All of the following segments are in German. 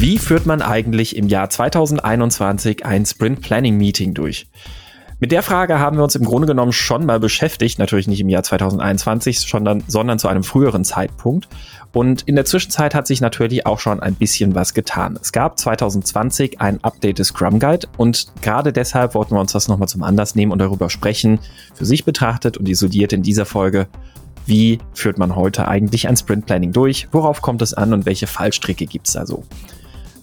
Wie führt man eigentlich im Jahr 2021 ein Sprint Planning Meeting durch? Mit der Frage haben wir uns im Grunde genommen schon mal beschäftigt, natürlich nicht im Jahr 2021, sondern, sondern zu einem früheren Zeitpunkt. Und in der Zwischenzeit hat sich natürlich auch schon ein bisschen was getan. Es gab 2020 ein Update des Scrum Guide und gerade deshalb wollten wir uns das nochmal zum Anlass nehmen und darüber sprechen, für sich betrachtet und isoliert in dieser Folge, wie führt man heute eigentlich ein Sprint Planning durch, worauf kommt es an und welche Fallstricke gibt es da so.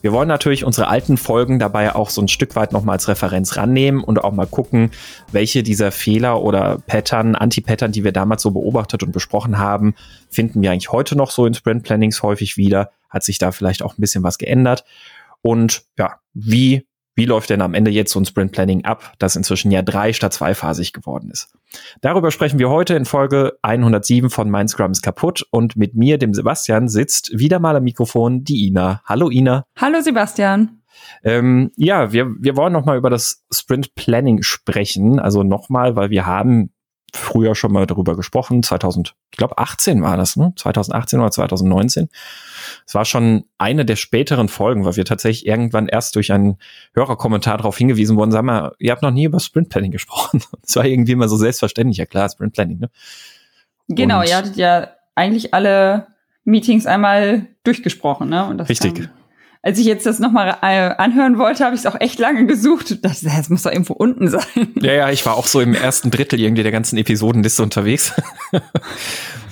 Wir wollen natürlich unsere alten Folgen dabei auch so ein Stück weit nochmal als Referenz rannehmen und auch mal gucken, welche dieser Fehler oder Pattern, Anti-Pattern, die wir damals so beobachtet und besprochen haben, finden wir eigentlich heute noch so in Sprint Plannings häufig wieder. Hat sich da vielleicht auch ein bisschen was geändert? Und ja, wie wie läuft denn am Ende jetzt so ein Sprint Planning ab, das inzwischen ja drei statt zweiphasig geworden ist? Darüber sprechen wir heute in Folge 107 von Mein Scrum ist kaputt und mit mir, dem Sebastian, sitzt wieder mal am Mikrofon die Ina. Hallo Ina. Hallo Sebastian. Ähm, ja, wir, wir wollen nochmal über das Sprint Planning sprechen. Also nochmal, weil wir haben früher schon mal darüber gesprochen. 2000, ich glaube 18 war das, ne? 2018 oder 2019. Es war schon eine der späteren Folgen, weil wir tatsächlich irgendwann erst durch einen Hörerkommentar darauf hingewiesen wurden, sag mal, ihr habt noch nie über Sprint Planning gesprochen. Es war irgendwie immer so selbstverständlich, ja klar, Sprint Planning, ne? Genau, Und ihr hattet ja eigentlich alle Meetings einmal durchgesprochen, ne? Richtig. Kam, als ich jetzt das nochmal äh, anhören wollte, habe ich es auch echt lange gesucht. Das, das muss doch irgendwo unten sein. Ja, ja, ich war auch so im ersten Drittel irgendwie der ganzen Episodenliste unterwegs.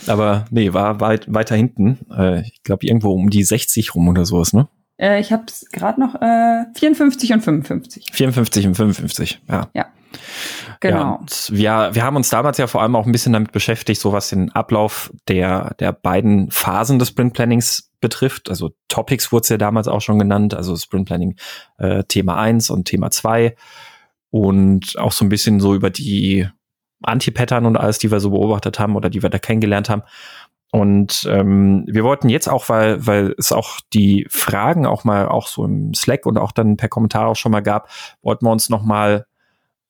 Aber nee, war weit, weiter hinten. Äh, ich glaube irgendwo um die 60 rum oder sowas, ne? Äh, ich habe es gerade noch äh, 54 und 55. 54 und 55, ja. Ja. Genau. Ja, wir, wir haben uns damals ja vor allem auch ein bisschen damit beschäftigt, so was den Ablauf der, der beiden Phasen des Sprint Plannings betrifft. Also Topics wurde es ja damals auch schon genannt, also Sprint Planning äh, Thema 1 und Thema 2. Und auch so ein bisschen so über die Anti-Pattern und alles, die wir so beobachtet haben oder die wir da kennengelernt haben. Und ähm, wir wollten jetzt auch, weil, weil es auch die Fragen auch mal auch so im Slack und auch dann per Kommentar auch schon mal gab, wollten wir uns noch mal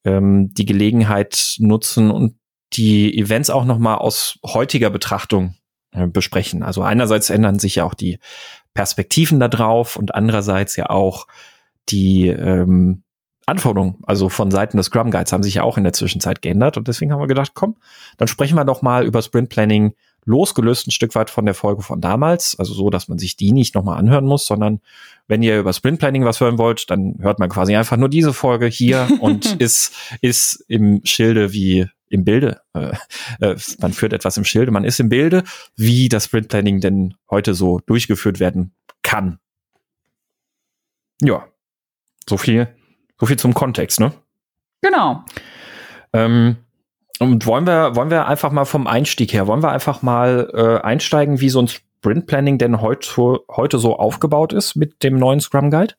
ähm, die Gelegenheit nutzen und die Events auch noch mal aus heutiger Betrachtung äh, besprechen. Also einerseits ändern sich ja auch die Perspektiven da drauf und andererseits ja auch die ähm, Anforderungen, also von Seiten des Scrum Guides, haben sich ja auch in der Zwischenzeit geändert. Und deswegen haben wir gedacht, komm, dann sprechen wir doch mal über Sprint Planning losgelöst ein Stück weit von der Folge von damals. Also so, dass man sich die nicht nochmal anhören muss, sondern wenn ihr über Sprint Planning was hören wollt, dann hört man quasi einfach nur diese Folge hier und ist, ist im Schilde wie im Bilde. Äh, äh, man führt etwas im Schilde, man ist im Bilde, wie das Sprint Planning denn heute so durchgeführt werden kann. Ja, so viel so viel zum Kontext, ne? Genau. Ähm, und wollen wir, wollen wir einfach mal vom Einstieg her, wollen wir einfach mal äh, einsteigen, wie so ein Sprint Planning denn heute, heute so aufgebaut ist mit dem neuen Scrum Guide?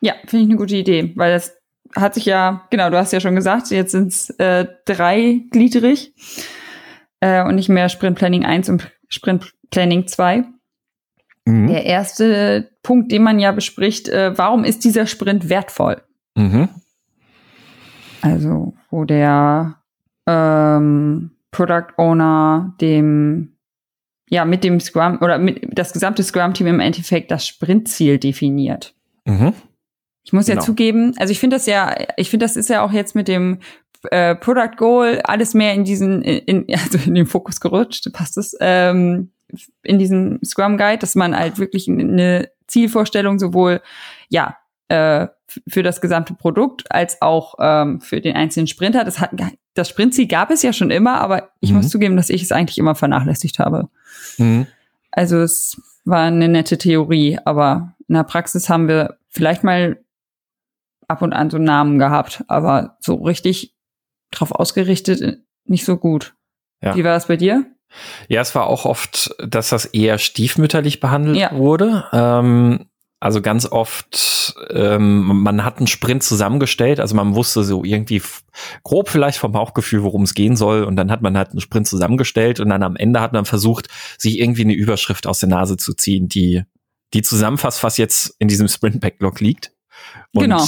Ja, finde ich eine gute Idee, weil das hat sich ja, genau, du hast ja schon gesagt, jetzt sind es äh, dreigliedrig äh, und nicht mehr Sprint Planning 1 und Sprint Planning 2. Mhm. Der erste Punkt, den man ja bespricht, äh, warum ist dieser Sprint wertvoll? Mhm. Also, wo der ähm, Product Owner dem ja mit dem Scrum oder mit das gesamte Scrum-Team im Endeffekt das Sprintziel definiert. Mhm. Ich muss genau. ja zugeben, also ich finde das ja, ich finde das ist ja auch jetzt mit dem äh, Product Goal alles mehr in diesen, in, also in den Fokus gerutscht, passt es, ähm, in diesem Scrum Guide, dass man halt wirklich eine Zielvorstellung sowohl, ja, äh, für das gesamte Produkt als auch ähm, für den einzelnen Sprinter. Das, hat, das Sprintziel gab es ja schon immer, aber ich mhm. muss zugeben, dass ich es eigentlich immer vernachlässigt habe. Mhm. Also es war eine nette Theorie, aber in der Praxis haben wir vielleicht mal ab und an so Namen gehabt, aber so richtig drauf ausgerichtet äh, nicht so gut. Ja. Wie war das bei dir? Ja, es war auch oft, dass das eher stiefmütterlich behandelt ja. wurde. Ähm, also ganz oft, ähm, man hat einen Sprint zusammengestellt, also man wusste so irgendwie grob vielleicht vom Bauchgefühl, worum es gehen soll, und dann hat man halt einen Sprint zusammengestellt und dann am Ende hat man versucht, sich irgendwie eine Überschrift aus der Nase zu ziehen, die, die zusammenfasst, was jetzt in diesem Sprint-Backlog liegt. Und genau.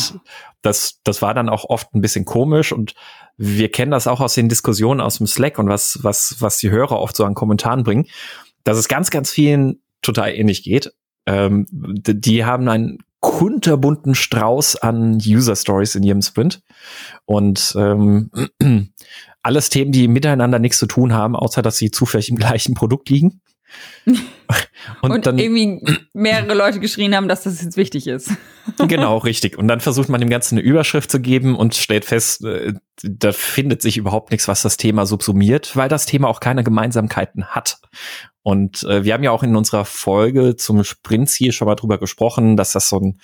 das, das war dann auch oft ein bisschen komisch und wir kennen das auch aus den Diskussionen aus dem Slack und was, was, was die Hörer oft so an Kommentaren bringen, dass es ganz, ganz vielen total ähnlich geht ähm, die haben ein kunterbunten Strauß an User Stories in jedem Sprint. Und ähm, alles Themen, die miteinander nichts zu tun haben, außer dass sie zufällig im gleichen Produkt liegen. Und, und dann, irgendwie mehrere Leute geschrien haben, dass das jetzt wichtig ist. genau, richtig. Und dann versucht man dem Ganzen eine Überschrift zu geben und stellt fest, äh, da findet sich überhaupt nichts, was das Thema subsumiert, weil das Thema auch keine Gemeinsamkeiten hat. Und äh, wir haben ja auch in unserer Folge zum Sprintziel schon mal drüber gesprochen, dass das so ein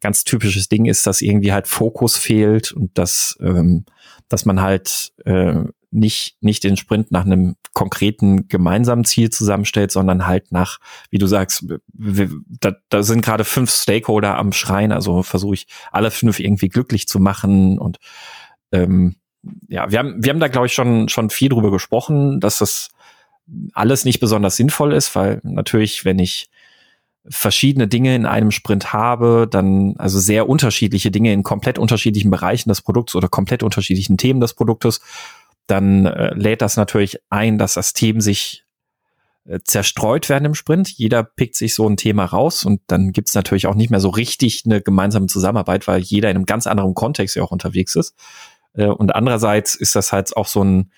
ganz typisches Ding ist, dass irgendwie halt Fokus fehlt und dass, ähm, dass man halt äh, nicht, nicht den Sprint nach einem konkreten gemeinsamen Ziel zusammenstellt, sondern halt nach, wie du sagst, da, da sind gerade fünf Stakeholder am Schreien, also versuche ich alle fünf irgendwie glücklich zu machen und ähm, ja, wir haben, wir haben da glaube ich schon, schon viel drüber gesprochen, dass das alles nicht besonders sinnvoll ist, weil natürlich, wenn ich verschiedene Dinge in einem Sprint habe, dann also sehr unterschiedliche Dinge in komplett unterschiedlichen Bereichen des Produkts oder komplett unterschiedlichen Themen des Produktes, dann äh, lädt das natürlich ein, dass das Team sich äh, zerstreut werden im Sprint. Jeder pickt sich so ein Thema raus und dann gibt's natürlich auch nicht mehr so richtig eine gemeinsame Zusammenarbeit, weil jeder in einem ganz anderen Kontext ja auch unterwegs ist. Äh, und andererseits ist das halt auch so ein,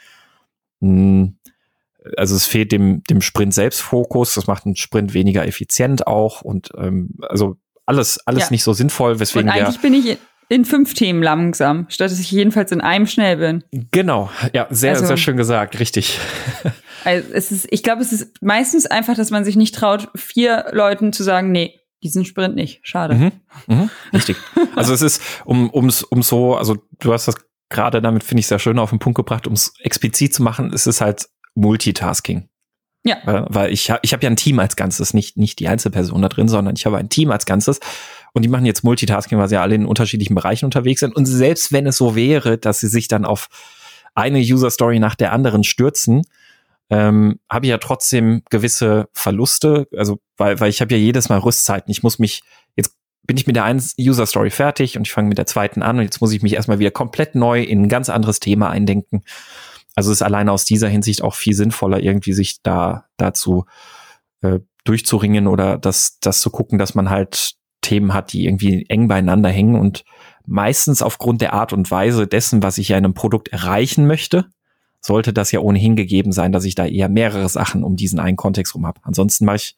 ein also es fehlt dem, dem Sprint selbst Fokus, das macht einen Sprint weniger effizient auch und ähm, also alles, alles ja. nicht so sinnvoll, weswegen und eigentlich bin ich in fünf Themen langsam, statt dass ich jedenfalls in einem schnell bin. Genau, ja, sehr, also, sehr schön gesagt, richtig. Also es ist, ich glaube, es ist meistens einfach, dass man sich nicht traut, vier Leuten zu sagen, nee, diesen Sprint nicht. Schade. Mhm, mhm, richtig. also es ist, um, ums, um so, also du hast das gerade damit, finde ich, sehr schön auf den Punkt gebracht, um es explizit zu machen, ist es halt Multitasking. Ja. Weil, weil ich, ich habe ja ein Team als Ganzes, nicht, nicht die Einzelperson da drin, sondern ich habe ein Team als Ganzes. Und die machen jetzt Multitasking, weil sie ja alle in unterschiedlichen Bereichen unterwegs sind. Und selbst wenn es so wäre, dass sie sich dann auf eine User Story nach der anderen stürzen, ähm, habe ich ja trotzdem gewisse Verluste. Also, weil, weil ich habe ja jedes Mal Rüstzeiten. Ich muss mich, jetzt bin ich mit der einen User Story fertig und ich fange mit der zweiten an und jetzt muss ich mich erstmal wieder komplett neu in ein ganz anderes Thema eindenken. Also ist alleine aus dieser Hinsicht auch viel sinnvoller, irgendwie sich da dazu äh, durchzuringen oder das, das zu gucken, dass man halt Themen hat, die irgendwie eng beieinander hängen und meistens aufgrund der Art und Weise dessen, was ich ja in einem Produkt erreichen möchte, sollte das ja ohnehin gegeben sein, dass ich da eher mehrere Sachen um diesen einen Kontext rum habe. Ansonsten mache ich,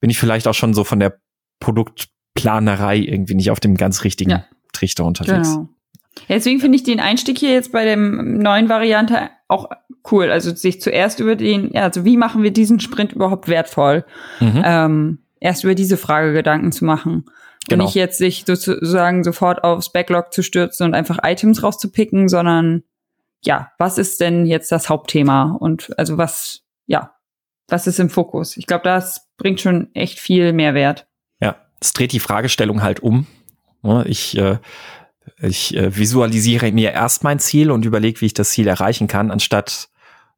bin ich vielleicht auch schon so von der Produktplanerei irgendwie nicht auf dem ganz richtigen ja. Trichter unterwegs. Genau. Ja, deswegen finde ich den Einstieg hier jetzt bei dem neuen Variante auch cool. Also sich zuerst über den, ja, also wie machen wir diesen Sprint überhaupt wertvoll? Mhm. Ähm, erst über diese Frage Gedanken zu machen. Genau. Und nicht jetzt sich sozusagen sofort aufs Backlog zu stürzen und einfach Items rauszupicken, sondern ja, was ist denn jetzt das Hauptthema? Und also was, ja, was ist im Fokus? Ich glaube, das bringt schon echt viel Mehrwert. Ja, es dreht die Fragestellung halt um. Ich äh, ich äh, visualisiere mir erst mein Ziel und überlege, wie ich das Ziel erreichen kann, anstatt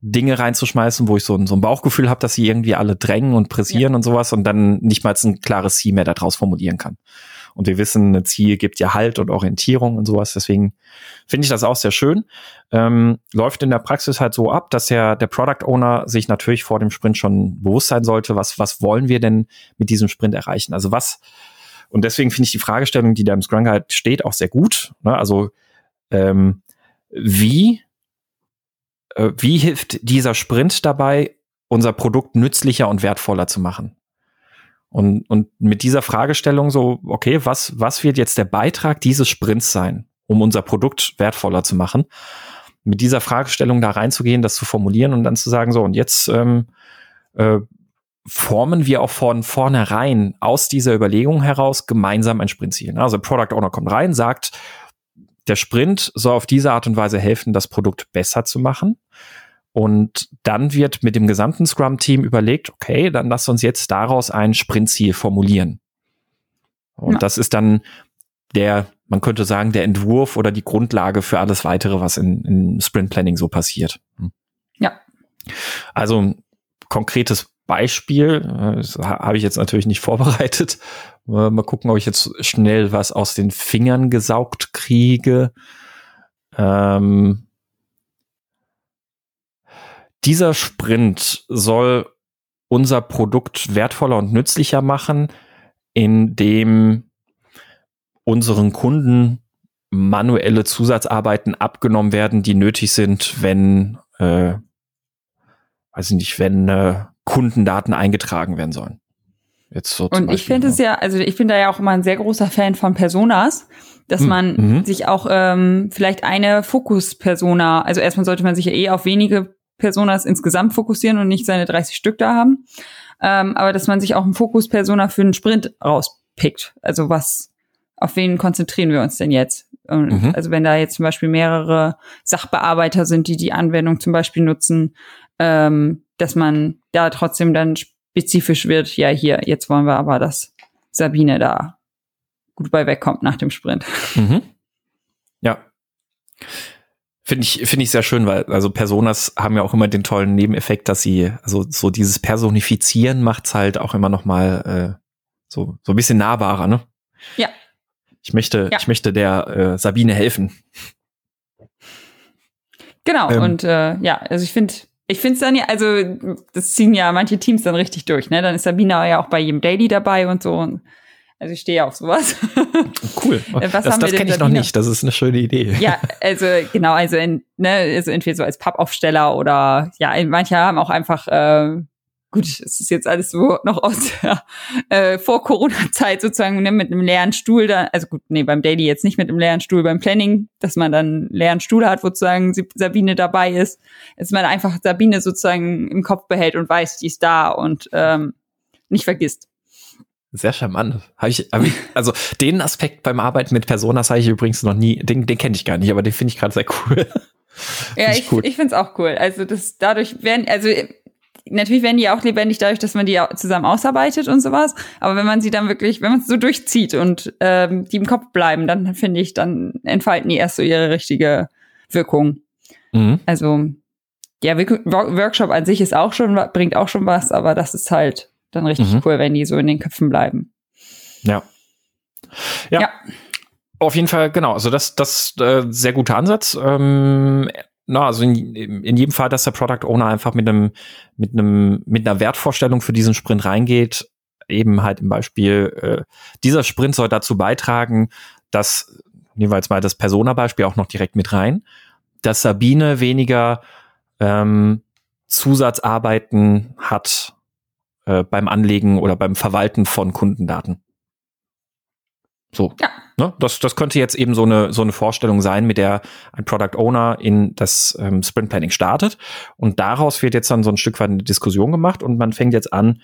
Dinge reinzuschmeißen, wo ich so ein, so ein Bauchgefühl habe, dass sie irgendwie alle drängen und pressieren ja. und sowas und dann nicht mal ein klares Ziel mehr daraus formulieren kann. Und wir wissen, ein Ziel gibt ja Halt und Orientierung und sowas. Deswegen finde ich das auch sehr schön. Ähm, läuft in der Praxis halt so ab, dass ja der Product Owner sich natürlich vor dem Sprint schon bewusst sein sollte, was, was wollen wir denn mit diesem Sprint erreichen? Also was, und deswegen finde ich die Fragestellung, die da im Scrum Guide steht, auch sehr gut. Ne? Also ähm, wie, wie hilft dieser Sprint dabei, unser Produkt nützlicher und wertvoller zu machen? Und, und mit dieser Fragestellung so, okay, was, was wird jetzt der Beitrag dieses Sprints sein, um unser Produkt wertvoller zu machen? Mit dieser Fragestellung da reinzugehen, das zu formulieren und dann zu sagen, so, und jetzt ähm, äh, formen wir auch von vornherein aus dieser Überlegung heraus gemeinsam ein Sprintziel. Also Product Owner kommt rein, sagt, der Sprint soll auf diese Art und Weise helfen, das Produkt besser zu machen. Und dann wird mit dem gesamten Scrum-Team überlegt, okay, dann lass uns jetzt daraus ein Sprintziel formulieren. Und ja. das ist dann der, man könnte sagen, der Entwurf oder die Grundlage für alles weitere, was in, in Sprint Planning so passiert. Hm. Ja. Also konkretes Beispiel, äh, das habe ich jetzt natürlich nicht vorbereitet. Mal gucken, ob ich jetzt schnell was aus den Fingern gesaugt kriege. Ähm, dieser Sprint soll unser Produkt wertvoller und nützlicher machen, indem unseren Kunden manuelle Zusatzarbeiten abgenommen werden, die nötig sind, wenn, äh, weiß ich nicht, wenn äh, Kundendaten eingetragen werden sollen. Jetzt so Und ich finde es ja, also ich bin da ja auch immer ein sehr großer Fan von Personas, dass hm, man mhm. sich auch ähm, vielleicht eine Fokus-Persona, also erstmal sollte man sich ja eh auf wenige Personas insgesamt fokussieren und nicht seine 30 Stück da haben, ähm, aber dass man sich auch einen Fokus-Persona für einen Sprint rauspickt. Also was, auf wen konzentrieren wir uns denn jetzt? Mhm. Also wenn da jetzt zum Beispiel mehrere Sachbearbeiter sind, die die Anwendung zum Beispiel nutzen, ähm, dass man da trotzdem dann spezifisch wird, ja, hier, jetzt wollen wir aber, dass Sabine da gut bei wegkommt nach dem Sprint. Mhm. Ja. Finde ich, finde ich sehr schön, weil also Personas haben ja auch immer den tollen Nebeneffekt, dass sie, also so dieses Personifizieren macht's halt auch immer noch mal äh, so, so ein bisschen nahbarer, ne? Ja. Ich möchte, ja. ich möchte der äh, Sabine helfen. Genau, ähm, und äh, ja, also ich finde, ich finde es dann ja, also das ziehen ja manche Teams dann richtig durch, ne? Dann ist Sabina ja auch bei jedem Daily dabei und so. Also ich stehe ja auf sowas. Cool. Was das das kenne ich noch nicht. Das ist eine schöne Idee. Ja, also genau, also, in, ne, also entweder so als Pappaufsteller oder ja, manche haben auch einfach äh, gut, es ist jetzt alles so noch aus der äh, vor Corona-Zeit sozusagen ne, mit einem leeren Stuhl da, also gut, nee, beim Daily jetzt nicht mit einem leeren Stuhl, beim Planning, dass man dann einen leeren Stuhl hat, wo sozusagen Sabine dabei ist, dass man einfach Sabine sozusagen im Kopf behält und weiß, die ist da und ähm, nicht vergisst. Sehr charmant. Hab ich, hab ich, also den Aspekt beim Arbeiten mit Personas habe ich übrigens noch nie, den, den kenne ich gar nicht, aber den finde ich gerade sehr cool. ja, ich, ich, cool. ich finde es auch cool. Also das dadurch werden, also natürlich werden die auch lebendig dadurch, dass man die zusammen ausarbeitet und sowas. Aber wenn man sie dann wirklich, wenn man es so durchzieht und ähm, die im Kopf bleiben, dann finde ich, dann entfalten die erst so ihre richtige Wirkung. Mhm. Also ja, Workshop an sich ist auch schon, bringt auch schon was, aber das ist halt dann richtig mhm. cool, wenn die so in den Köpfen bleiben. Ja. Ja. ja. Auf jeden Fall, genau. Also das, das äh, sehr guter Ansatz. Ähm, na, also in, in jedem Fall, dass der Product Owner einfach mit einem, mit einem, mit einer Wertvorstellung für diesen Sprint reingeht, eben halt im Beispiel, äh, dieser Sprint soll dazu beitragen, dass, nehmen wir jetzt mal das Persona-Beispiel auch noch direkt mit rein, dass Sabine weniger ähm, Zusatzarbeiten hat äh, beim Anlegen oder beim Verwalten von Kundendaten. So. Ja. Ne? Das, das könnte jetzt eben so eine, so eine Vorstellung sein, mit der ein Product Owner in das ähm, Sprint Planning startet. Und daraus wird jetzt dann so ein Stück weit eine Diskussion gemacht und man fängt jetzt an,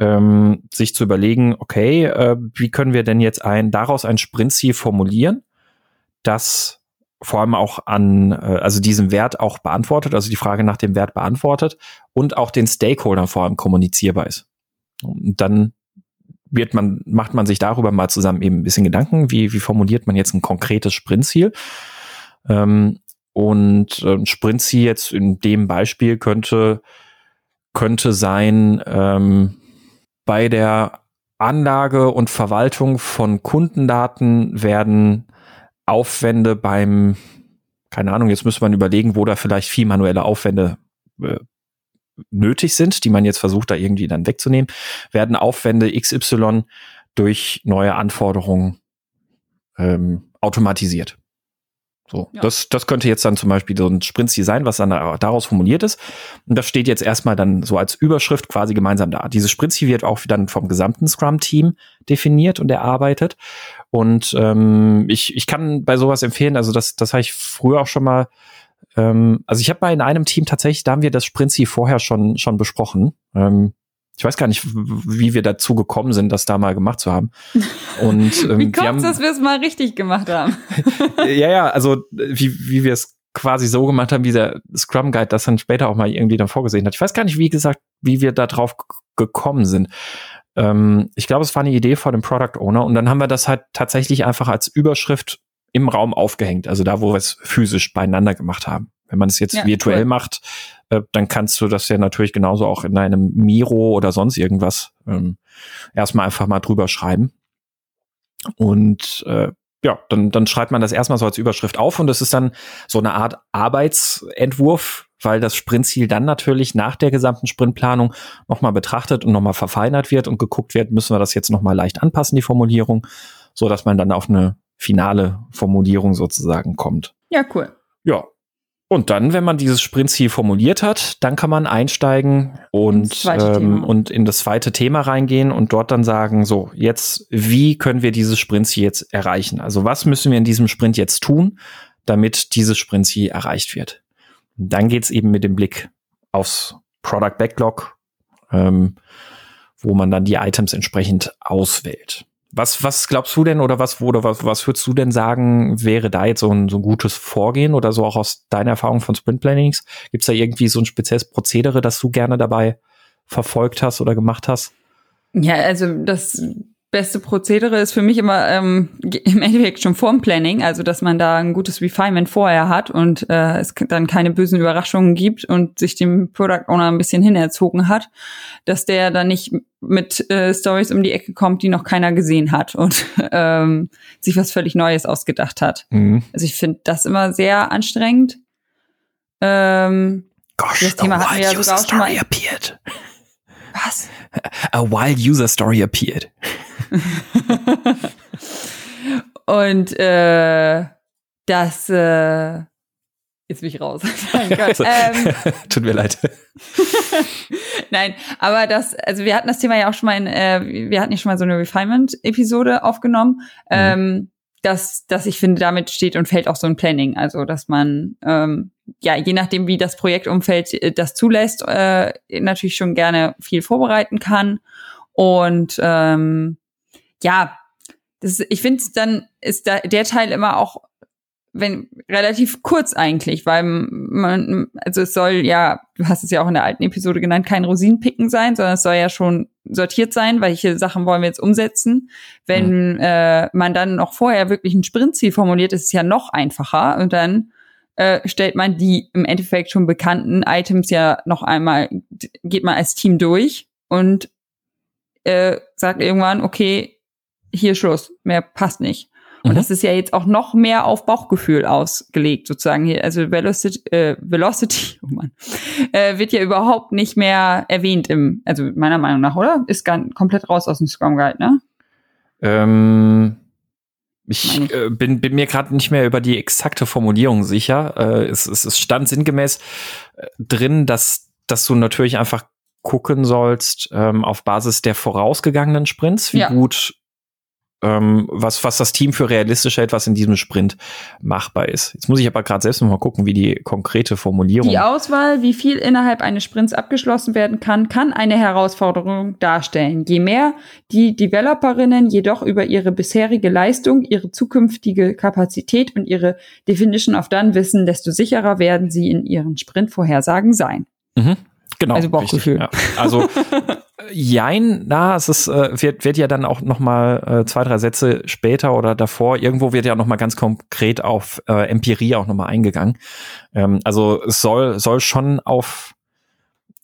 ähm, sich zu überlegen, okay, äh, wie können wir denn jetzt ein, daraus ein Sprintziel formulieren, das vor allem auch an, äh, also diesen Wert auch beantwortet, also die Frage nach dem Wert beantwortet und auch den Stakeholdern vor allem kommunizierbar ist. Und dann wird man, macht man sich darüber mal zusammen eben ein bisschen Gedanken, wie, wie formuliert man jetzt ein konkretes Sprintziel. Ähm, und äh, ein Sprintziel jetzt in dem Beispiel könnte, könnte sein, ähm, bei der Anlage und Verwaltung von Kundendaten werden Aufwände beim, keine Ahnung, jetzt müsste man überlegen, wo da vielleicht viel manuelle Aufwände äh, nötig sind, die man jetzt versucht, da irgendwie dann wegzunehmen, werden Aufwände XY durch neue Anforderungen ähm, automatisiert. So, ja. das, das könnte jetzt dann zum Beispiel so ein Sprintziel sein, was dann daraus formuliert ist. Und das steht jetzt erstmal dann so als Überschrift quasi gemeinsam da. Dieses Sprintziel wird auch dann vom gesamten Scrum-Team definiert und erarbeitet. Und ähm, ich, ich kann bei sowas empfehlen, also das, das habe ich früher auch schon mal ähm, also ich habe mal in einem Team tatsächlich, da haben wir das Sprintziel vorher schon, schon besprochen. Ähm, ich weiß gar nicht, wie wir dazu gekommen sind, das da mal gemacht zu haben. Und ähm, wie kommt dass wir es mal richtig gemacht haben? ja, ja, also wie, wie wir es quasi so gemacht haben, wie der Scrum Guide das dann später auch mal irgendwie dann vorgesehen hat. Ich weiß gar nicht, wie gesagt, wie wir da drauf gekommen sind. Ähm, ich glaube, es war eine Idee von dem Product Owner und dann haben wir das halt tatsächlich einfach als Überschrift im Raum aufgehängt, also da, wo wir es physisch beieinander gemacht haben. Wenn man es jetzt ja, virtuell cool. macht, äh, dann kannst du das ja natürlich genauso auch in einem Miro oder sonst irgendwas ähm, erstmal einfach mal drüber schreiben. Und äh, ja, dann, dann schreibt man das erstmal so als Überschrift auf und das ist dann so eine Art Arbeitsentwurf, weil das Sprintziel dann natürlich nach der gesamten Sprintplanung nochmal betrachtet und nochmal verfeinert wird und geguckt wird, müssen wir das jetzt nochmal leicht anpassen, die Formulierung, so dass man dann auf eine finale Formulierung sozusagen kommt. Ja, cool. Ja. Und dann, wenn man dieses Sprintziel formuliert hat, dann kann man einsteigen und, ähm, und in das zweite Thema reingehen und dort dann sagen, so, jetzt, wie können wir dieses Sprintziel jetzt erreichen? Also was müssen wir in diesem Sprint jetzt tun, damit dieses Sprintziel erreicht wird? Und dann geht's eben mit dem Blick aufs Product Backlog, ähm, wo man dann die Items entsprechend auswählt. Was, was glaubst du denn oder was, oder was, was würdest du denn sagen, wäre da jetzt so ein, so ein gutes Vorgehen oder so auch aus deiner Erfahrung von Sprint Plannings? Gibt es da irgendwie so ein spezielles Prozedere, das du gerne dabei verfolgt hast oder gemacht hast? Ja, also das beste Prozedere ist für mich immer ähm, im Endeffekt schon vorm Planning, also dass man da ein gutes Refinement vorher hat und äh, es dann keine bösen Überraschungen gibt und sich dem Product Owner ein bisschen hinerzogen hat, dass der dann nicht mit äh, Stories um die Ecke kommt, die noch keiner gesehen hat und ähm, sich was völlig Neues ausgedacht hat. Mhm. Also ich finde das immer sehr anstrengend. Ähm, Gosh, das Thema hatten wir ja sogar auch schon mal. Appeared. Was? A wild user story appeared. Und äh, das äh, jetzt bin ich raus. also, ähm, Tut mir leid. Nein, aber das, also wir hatten das Thema ja auch schon mal in, äh, wir hatten ja schon mal so eine Refinement-Episode aufgenommen. Mhm. Ähm, dass, dass ich finde, damit steht und fällt auch so ein Planning. Also, dass man, ähm, ja, je nachdem, wie das Projektumfeld äh, das zulässt, äh, natürlich schon gerne viel vorbereiten kann. Und ähm, ja, das, ich finde, dann ist da der Teil immer auch wenn relativ kurz eigentlich, weil man, also es soll ja, du hast es ja auch in der alten Episode genannt, kein Rosinenpicken sein, sondern es soll ja schon sortiert sein, welche Sachen wollen wir jetzt umsetzen. Wenn mhm. äh, man dann noch vorher wirklich ein Sprintziel formuliert, ist es ja noch einfacher und dann äh, stellt man die im Endeffekt schon bekannten Items ja noch einmal, geht man als Team durch und äh, sagt irgendwann, okay, hier Schluss, mehr passt nicht. Und mhm. das ist ja jetzt auch noch mehr auf Bauchgefühl ausgelegt, sozusagen hier. Also Velocity, äh, Velocity oh Mann, äh, wird ja überhaupt nicht mehr erwähnt im, also meiner Meinung nach, oder? Ist gar komplett raus aus dem Scrum Guide, ne? Ähm, ich äh, bin, bin mir gerade nicht mehr über die exakte Formulierung sicher. Äh, es, es, es stand sinngemäß äh, drin, dass, dass du natürlich einfach gucken sollst ähm, auf Basis der vorausgegangenen Sprints, wie ja. gut ähm, was, was das Team für realistisch hält, was in diesem Sprint machbar ist. Jetzt muss ich aber gerade selbst noch mal gucken, wie die konkrete Formulierung. Die Auswahl, wie viel innerhalb eines Sprints abgeschlossen werden kann, kann eine Herausforderung darstellen. Je mehr die Developerinnen jedoch über ihre bisherige Leistung, ihre zukünftige Kapazität und ihre Definition of Done wissen, desto sicherer werden sie in ihren Sprintvorhersagen sein. Mhm. Genau. Also Bauchgefühl. Ja. Also Jein, na, es ist, äh, wird, wird ja dann auch noch mal äh, zwei, drei Sätze später oder davor, irgendwo wird ja noch mal ganz konkret auf äh, Empirie auch noch mal eingegangen. Ähm, also es soll, soll schon auf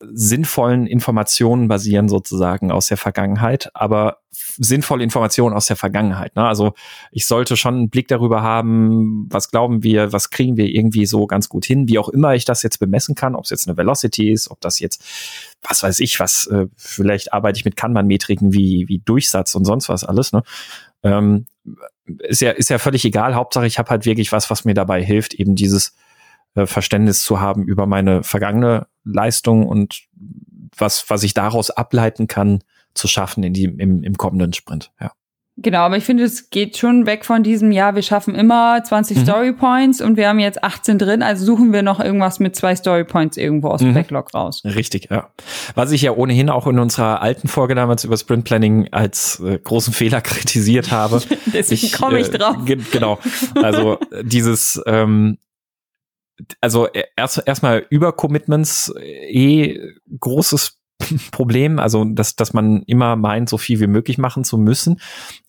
sinnvollen Informationen basieren sozusagen aus der Vergangenheit, aber sinnvolle Informationen aus der Vergangenheit. Ne? Also ich sollte schon einen Blick darüber haben, was glauben wir, was kriegen wir irgendwie so ganz gut hin, wie auch immer ich das jetzt bemessen kann, ob es jetzt eine Velocity ist, ob das jetzt, was weiß ich, was, äh, vielleicht arbeite ich mit Kanban-Metriken wie, wie Durchsatz und sonst was alles. Ne? Ähm, ist ja, ist ja völlig egal. Hauptsache, ich habe halt wirklich was, was mir dabei hilft, eben dieses äh, Verständnis zu haben über meine vergangene Leistung und was, was ich daraus ableiten kann, zu schaffen in die, im, im kommenden Sprint. Ja. Genau, aber ich finde, es geht schon weg von diesem, ja, wir schaffen immer 20 mhm. Story Points und wir haben jetzt 18 drin, also suchen wir noch irgendwas mit zwei Story Points irgendwo aus dem mhm. Backlog raus. Richtig, ja. Was ich ja ohnehin auch in unserer alten Folge damals über Sprint Planning als äh, großen Fehler kritisiert habe. Deswegen komme ich äh, drauf. Genau. Also dieses, ähm, also e, erst erstmal Übercommitments eh großes Problem, also dass, dass man immer meint, so viel wie möglich machen zu müssen.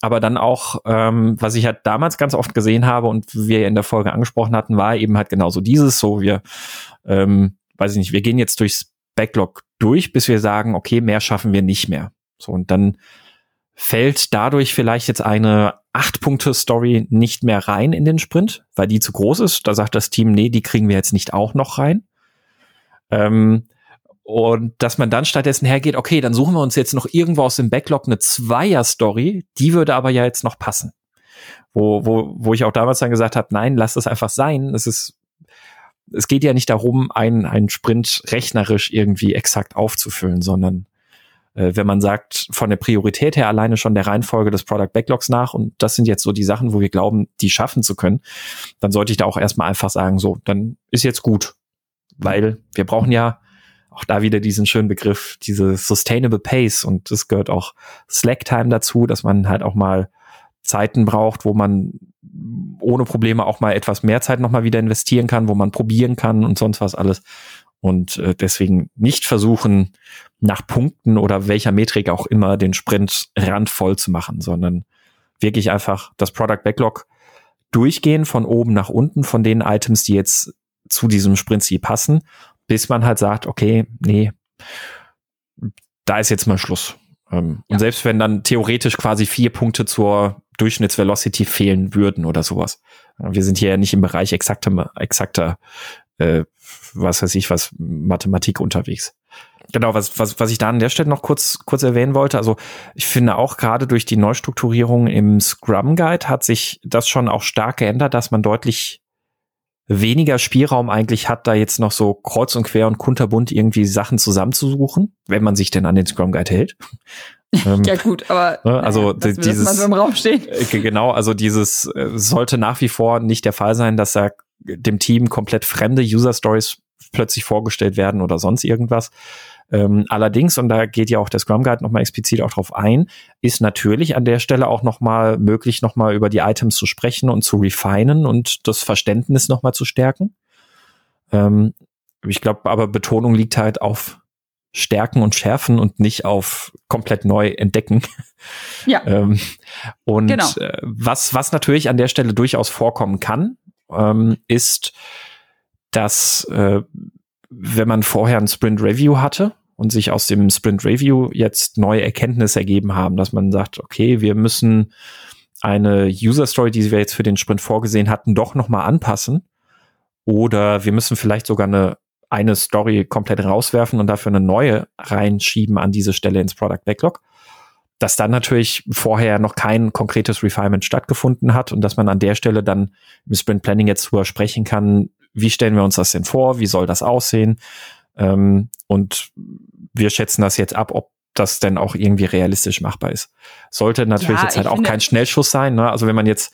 Aber dann auch, ähm, was ich halt damals ganz oft gesehen habe und wir in der Folge angesprochen hatten, war eben halt genauso dieses, so wir, ähm, weiß ich nicht, wir gehen jetzt durchs Backlog durch, bis wir sagen, okay, mehr schaffen wir nicht mehr. So, und dann fällt dadurch vielleicht jetzt eine Acht-Punkte-Story nicht mehr rein in den Sprint, weil die zu groß ist. Da sagt das Team, nee, die kriegen wir jetzt nicht auch noch rein. Ähm, und dass man dann stattdessen hergeht, okay, dann suchen wir uns jetzt noch irgendwo aus dem Backlog eine Zweier-Story, die würde aber ja jetzt noch passen. wo, wo, wo ich auch damals dann gesagt habe, nein, lass das einfach sein. Es ist, es geht ja nicht darum, einen, einen Sprint rechnerisch irgendwie exakt aufzufüllen, sondern wenn man sagt, von der Priorität her alleine schon der Reihenfolge des Product Backlogs nach und das sind jetzt so die Sachen, wo wir glauben, die schaffen zu können, dann sollte ich da auch erstmal einfach sagen, so, dann ist jetzt gut. Weil wir brauchen ja auch da wieder diesen schönen Begriff, diese Sustainable Pace und es gehört auch Slack Time dazu, dass man halt auch mal Zeiten braucht, wo man ohne Probleme auch mal etwas mehr Zeit nochmal wieder investieren kann, wo man probieren kann und sonst was alles. Und äh, deswegen nicht versuchen, nach Punkten oder welcher Metrik auch immer den Sprint randvoll zu machen, sondern wirklich einfach das Product Backlog durchgehen von oben nach unten von den Items, die jetzt zu diesem Sprint-Ziel passen, bis man halt sagt, okay, nee, da ist jetzt mal Schluss. Ähm, ja. Und selbst wenn dann theoretisch quasi vier Punkte zur Durchschnittsvelocity fehlen würden oder sowas. Wir sind hier ja nicht im Bereich exakter, exakter äh, was weiß ich, was Mathematik unterwegs. Genau, was, was, was ich da an der Stelle noch kurz, kurz erwähnen wollte, also ich finde auch gerade durch die Neustrukturierung im Scrum Guide hat sich das schon auch stark geändert, dass man deutlich weniger Spielraum eigentlich hat, da jetzt noch so kreuz und quer und kunterbunt irgendwie Sachen zusammenzusuchen, wenn man sich denn an den Scrum Guide hält. Ähm, ja gut, aber ne, also das dieses so im Raum stehen. Äh, genau, also dieses äh, sollte nach wie vor nicht der Fall sein, dass er dem Team komplett fremde User Stories plötzlich vorgestellt werden oder sonst irgendwas. Ähm, allerdings, und da geht ja auch der Scrum Guide nochmal explizit auch drauf ein, ist natürlich an der Stelle auch nochmal möglich, nochmal über die Items zu sprechen und zu refinen und das Verständnis nochmal zu stärken. Ähm, ich glaube, aber Betonung liegt halt auf Stärken und Schärfen und nicht auf komplett neu entdecken. Ja. ähm, und genau. äh, was, was natürlich an der Stelle durchaus vorkommen kann, ähm, ist, dass äh, wenn man vorher ein Sprint Review hatte und sich aus dem Sprint Review jetzt neue Erkenntnisse ergeben haben, dass man sagt, okay, wir müssen eine User Story, die wir jetzt für den Sprint vorgesehen hatten, doch nochmal anpassen. Oder wir müssen vielleicht sogar eine, eine Story komplett rauswerfen und dafür eine neue reinschieben an diese Stelle ins Product Backlog dass dann natürlich vorher noch kein konkretes Refinement stattgefunden hat und dass man an der Stelle dann im Sprint Planning jetzt drüber sprechen kann, wie stellen wir uns das denn vor, wie soll das aussehen ähm, und wir schätzen das jetzt ab, ob das denn auch irgendwie realistisch machbar ist. Sollte natürlich ja, jetzt halt auch kein Schnellschuss sein. Ne? Also wenn man jetzt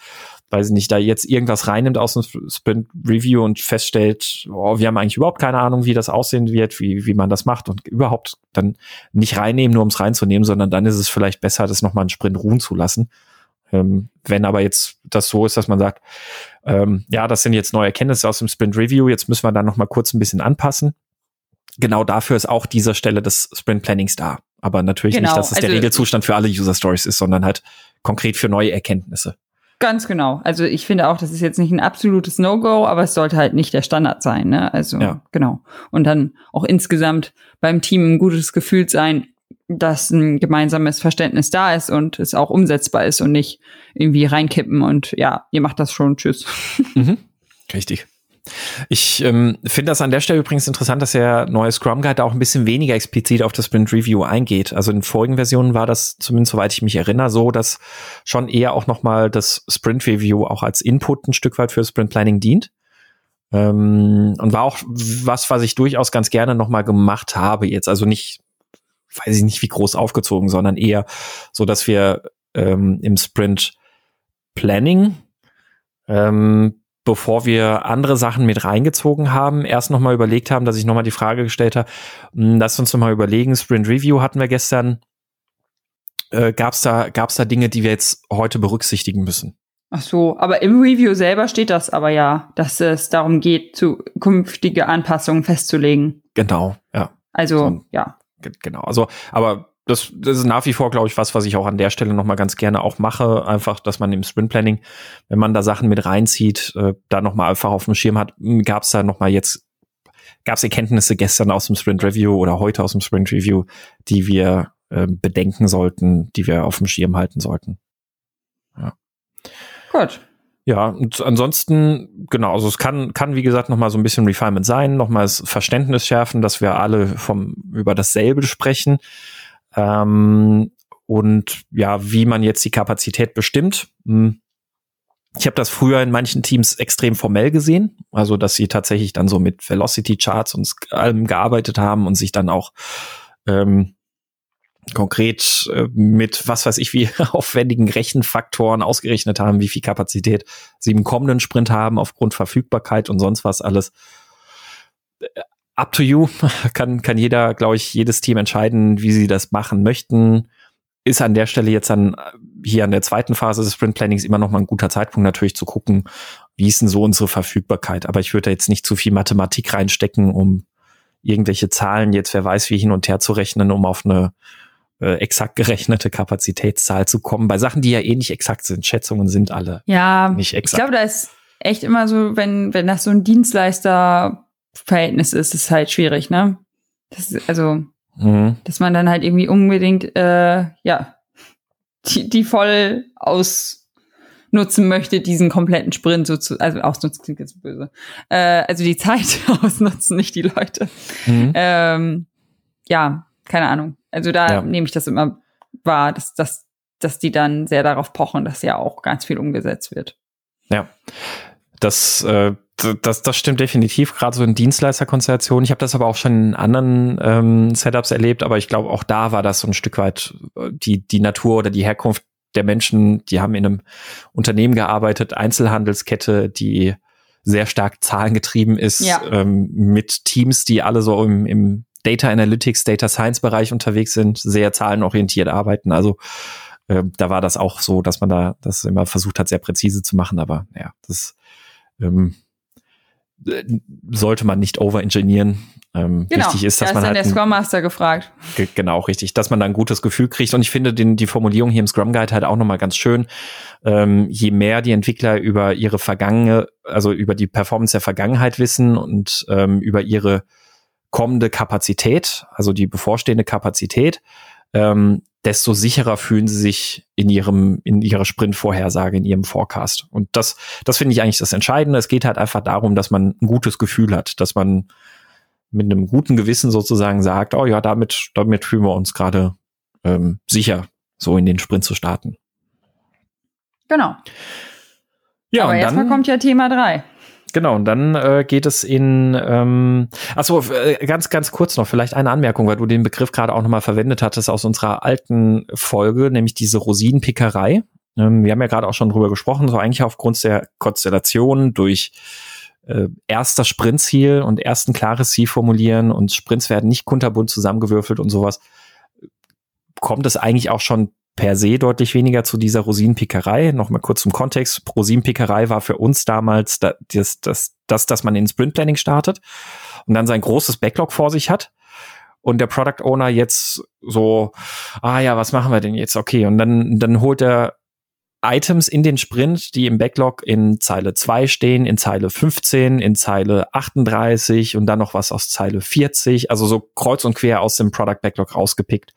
weiß ich nicht, da jetzt irgendwas reinnimmt aus dem Sprint Review und feststellt, oh, wir haben eigentlich überhaupt keine Ahnung, wie das aussehen wird, wie, wie man das macht und überhaupt dann nicht reinnehmen, nur um es reinzunehmen, sondern dann ist es vielleicht besser, das nochmal einen Sprint ruhen zu lassen. Ähm, wenn aber jetzt das so ist, dass man sagt, ähm, ja, das sind jetzt neue Erkenntnisse aus dem Sprint Review, jetzt müssen wir dann nochmal kurz ein bisschen anpassen. Genau dafür ist auch dieser Stelle des Sprint Plannings da. Aber natürlich genau, nicht, dass es also, der Regelzustand für alle User Stories ist, sondern halt konkret für neue Erkenntnisse. Ganz genau. Also ich finde auch, das ist jetzt nicht ein absolutes No-Go, aber es sollte halt nicht der Standard sein. Ne? Also ja. genau. Und dann auch insgesamt beim Team ein gutes Gefühl sein, dass ein gemeinsames Verständnis da ist und es auch umsetzbar ist und nicht irgendwie reinkippen und ja, ihr macht das schon, tschüss. Mhm. Richtig. Ich ähm, finde das an der Stelle übrigens interessant, dass der neue Scrum Guide auch ein bisschen weniger explizit auf das Sprint Review eingeht. Also in vorigen Versionen war das zumindest soweit ich mich erinnere so, dass schon eher auch noch mal das Sprint Review auch als Input ein Stück weit für Sprint Planning dient. Ähm, und war auch was, was ich durchaus ganz gerne noch mal gemacht habe jetzt. Also nicht, weiß ich nicht, wie groß aufgezogen, sondern eher so, dass wir ähm, im Sprint Planning ähm, bevor wir andere Sachen mit reingezogen haben, erst nochmal überlegt haben, dass ich nochmal die Frage gestellt habe, hm, lass uns nochmal überlegen, Sprint Review hatten wir gestern, äh, gab es da, gab's da Dinge, die wir jetzt heute berücksichtigen müssen? Ach so, aber im Review selber steht das aber ja, dass es darum geht, zukünftige Anpassungen festzulegen. Genau, ja. Also, so, ja. Genau, also, aber das, das ist nach wie vor, glaube ich, was, was ich auch an der Stelle nochmal ganz gerne auch mache. Einfach, dass man im Sprint Planning, wenn man da Sachen mit reinzieht, äh, da nochmal einfach auf dem Schirm hat, hm, gab es da nochmal jetzt, gab es Erkenntnisse gestern aus dem Sprint Review oder heute aus dem Sprint Review, die wir äh, bedenken sollten, die wir auf dem Schirm halten sollten. Ja. Gut. Ja, und ansonsten, genau, also es kann, kann wie gesagt nochmal so ein bisschen Refinement sein, nochmal das Verständnis schärfen, dass wir alle vom, über dasselbe sprechen. Ähm, und ja, wie man jetzt die Kapazität bestimmt, hm, Ich habe das früher in manchen Teams extrem formell gesehen, also dass sie tatsächlich dann so mit Velocity Charts und allem gearbeitet haben und sich dann auch ähm, konkret äh, mit was weiß ich wie aufwendigen Rechenfaktoren ausgerechnet haben, wie viel Kapazität sie im kommenden Sprint haben aufgrund Verfügbarkeit und sonst was alles. Up to you kann kann jeder, glaube ich, jedes Team entscheiden, wie sie das machen möchten. Ist an der Stelle jetzt dann äh, hier an der zweiten Phase des Sprint Plannings immer noch mal ein guter Zeitpunkt natürlich zu gucken, wie ist denn so unsere Verfügbarkeit. Aber ich würde da jetzt nicht zu viel Mathematik reinstecken, um irgendwelche Zahlen jetzt, wer weiß wie hin und her zu rechnen, um auf eine äh, exakt gerechnete Kapazitätszahl zu kommen. Bei Sachen, die ja eh nicht exakt sind. Schätzungen sind alle ja, nicht exakt. Ich glaube, da ist echt immer so, wenn, wenn das so ein Dienstleisterverhältnis ist, ist halt schwierig, ne? Das ist, also, mhm. dass man dann halt irgendwie unbedingt, äh, ja, die, die voll ausnutzen möchte, diesen kompletten Sprint so zu, also ausnutzen klingt jetzt böse, äh, also die Zeit ausnutzen, nicht die Leute. Mhm. Ähm, ja, keine Ahnung. Also da ja. nehme ich das immer wahr, dass, dass, dass die dann sehr darauf pochen, dass ja auch ganz viel umgesetzt wird. Ja. Das, äh, das, das stimmt definitiv, gerade so in Dienstleisterkonstellationen. Ich habe das aber auch schon in anderen ähm, Setups erlebt, aber ich glaube, auch da war das so ein Stück weit äh, die, die Natur oder die Herkunft der Menschen, die haben in einem Unternehmen gearbeitet, Einzelhandelskette, die sehr stark zahlengetrieben ist, ja. ähm, mit Teams, die alle so im, im Data Analytics, Data Science Bereich unterwegs sind, sehr zahlenorientiert arbeiten. Also äh, da war das auch so, dass man da das immer versucht hat, sehr präzise zu machen. Aber ja, das ähm, sollte man nicht overengineeren. Ähm, genau, wichtig ist, dass da man ist halt der Scrum Master gefragt. Genau, richtig, dass man da ein gutes Gefühl kriegt. Und ich finde den, die Formulierung hier im Scrum Guide halt auch nochmal ganz schön. Ähm, je mehr die Entwickler über ihre Vergangene, also über die Performance der Vergangenheit wissen und ähm, über ihre kommende Kapazität, also die bevorstehende Kapazität, ähm, desto sicherer fühlen sie sich in ihrem, in ihrer Sprintvorhersage, in ihrem Forecast. Und das, das finde ich eigentlich das Entscheidende. Es geht halt einfach darum, dass man ein gutes Gefühl hat, dass man mit einem guten Gewissen sozusagen sagt, oh ja, damit, damit fühlen wir uns gerade ähm, sicher, so in den Sprint zu starten. Genau. Ja, Aber erstmal kommt ja Thema drei. Genau, und dann äh, geht es in, ähm, achso, äh, ganz, ganz kurz noch, vielleicht eine Anmerkung, weil du den Begriff gerade auch nochmal verwendet hattest aus unserer alten Folge, nämlich diese Rosinenpickerei. Ähm, wir haben ja gerade auch schon drüber gesprochen, so eigentlich aufgrund der Konstellation durch äh, erst das Sprintziel und erst ein klares Ziel formulieren und Sprints werden nicht kunterbunt zusammengewürfelt und sowas, kommt es eigentlich auch schon per se deutlich weniger zu dieser Rosinenpickerei. Nochmal kurz zum Kontext. Rosinenpickerei war für uns damals das, das, das, das, dass man in Sprint Planning startet und dann sein großes Backlog vor sich hat. Und der Product Owner jetzt so, ah ja, was machen wir denn jetzt? Okay. Und dann, dann holt er Items in den Sprint, die im Backlog in Zeile 2 stehen, in Zeile 15, in Zeile 38 und dann noch was aus Zeile 40, also so kreuz und quer aus dem Product Backlog rausgepickt,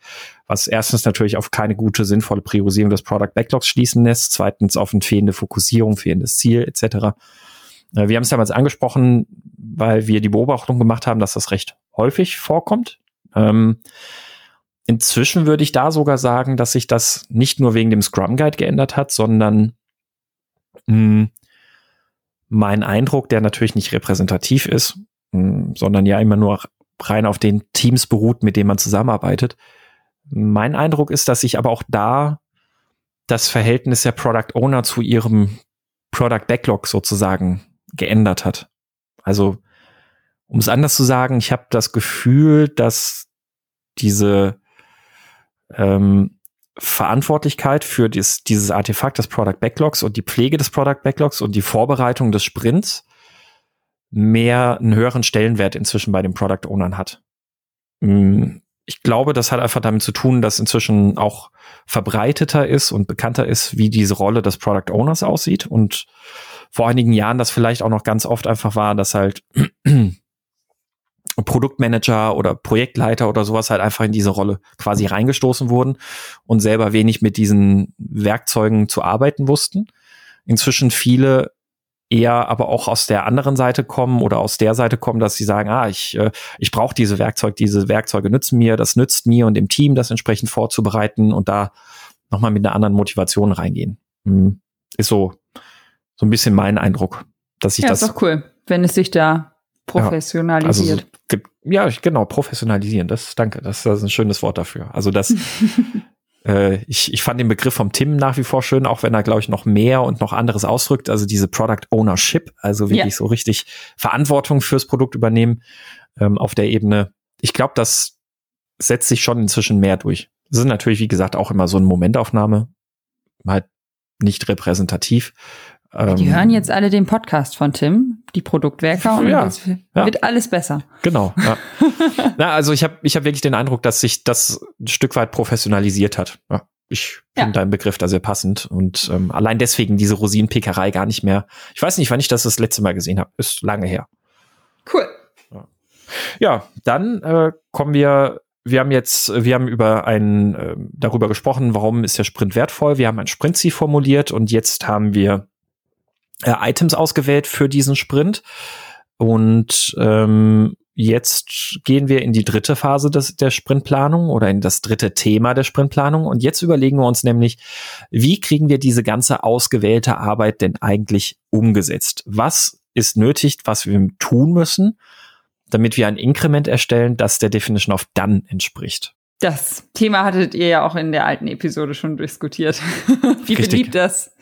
was erstens natürlich auf keine gute, sinnvolle Priorisierung des Product Backlogs schließen lässt, zweitens auf eine fehlende Fokussierung, fehlendes Ziel etc. Äh, wir haben es damals angesprochen, weil wir die Beobachtung gemacht haben, dass das recht häufig vorkommt. Ähm, Inzwischen würde ich da sogar sagen, dass sich das nicht nur wegen dem Scrum Guide geändert hat, sondern mh, hm, mein Eindruck, der natürlich nicht repräsentativ ist, mh, hm, sondern ja immer nur rein auf den Teams beruht, mit denen man zusammenarbeitet. Mein Eindruck ist, dass sich aber auch da das Verhältnis der Product Owner zu ihrem Product Backlog sozusagen geändert hat. Also, um es anders zu sagen, ich habe das Gefühl, dass diese ähm, Verantwortlichkeit für dies, dieses Artefakt des Product Backlogs und die Pflege des Product Backlogs und die Vorbereitung des Sprints mehr einen höheren Stellenwert inzwischen bei den Product Ownern hat. Mm, ich glaube, das hat einfach damit zu tun, dass inzwischen auch verbreiteter ist und bekannter ist, wie diese Rolle des Product Owners aussieht. Und vor einigen Jahren das vielleicht auch noch ganz oft einfach war, dass halt Produktmanager oder Projektleiter oder sowas halt einfach in diese Rolle quasi reingestoßen wurden und selber wenig mit diesen Werkzeugen zu arbeiten wussten. Inzwischen viele eher aber auch aus der anderen Seite kommen oder aus der Seite kommen, dass sie sagen, ah, ich, äh, ich brauche diese Werkzeuge, diese Werkzeuge nützen mir, das nützt mir und dem Team das entsprechend vorzubereiten und da nochmal mit einer anderen Motivation reingehen. Hm. Ist so so ein bisschen mein Eindruck, dass ich ja, das. ist doch cool, wenn es sich da professionalisiert. Ja, also, ja, genau, professionalisieren. Das, danke, das, das ist ein schönes Wort dafür. Also das, äh, ich, ich fand den Begriff vom Tim nach wie vor schön, auch wenn er, glaube ich, noch mehr und noch anderes ausdrückt. Also diese Product Ownership, also wirklich ja. so richtig Verantwortung fürs Produkt übernehmen ähm, auf der Ebene. Ich glaube, das setzt sich schon inzwischen mehr durch. Das ist natürlich, wie gesagt, auch immer so eine Momentaufnahme, halt nicht repräsentativ. Die ähm, hören jetzt alle den Podcast von Tim, die Produktwerker, und ja, es wird ja. alles besser. Genau. Ja. Na, also ich habe ich hab wirklich den Eindruck, dass sich das ein Stück weit professionalisiert hat. Ja, ich finde deinen Begriff da sehr passend und ähm, allein deswegen diese Rosinenpickerei gar nicht mehr. Ich weiß nicht, wann ich das das letzte Mal gesehen habe. Ist lange her. Cool. Ja, dann äh, kommen wir wir haben jetzt, wir haben über ein, äh, darüber gesprochen, warum ist der Sprint wertvoll. Wir haben ein Sprintziel formuliert und jetzt haben wir äh, Items ausgewählt für diesen Sprint. Und ähm, jetzt gehen wir in die dritte Phase des, der Sprintplanung oder in das dritte Thema der Sprintplanung. Und jetzt überlegen wir uns nämlich, wie kriegen wir diese ganze ausgewählte Arbeit denn eigentlich umgesetzt? Was ist nötig, was wir tun müssen, damit wir ein Inkrement erstellen, das der Definition of Done entspricht? Das Thema hattet ihr ja auch in der alten Episode schon diskutiert. Wie Richtig. beliebt das,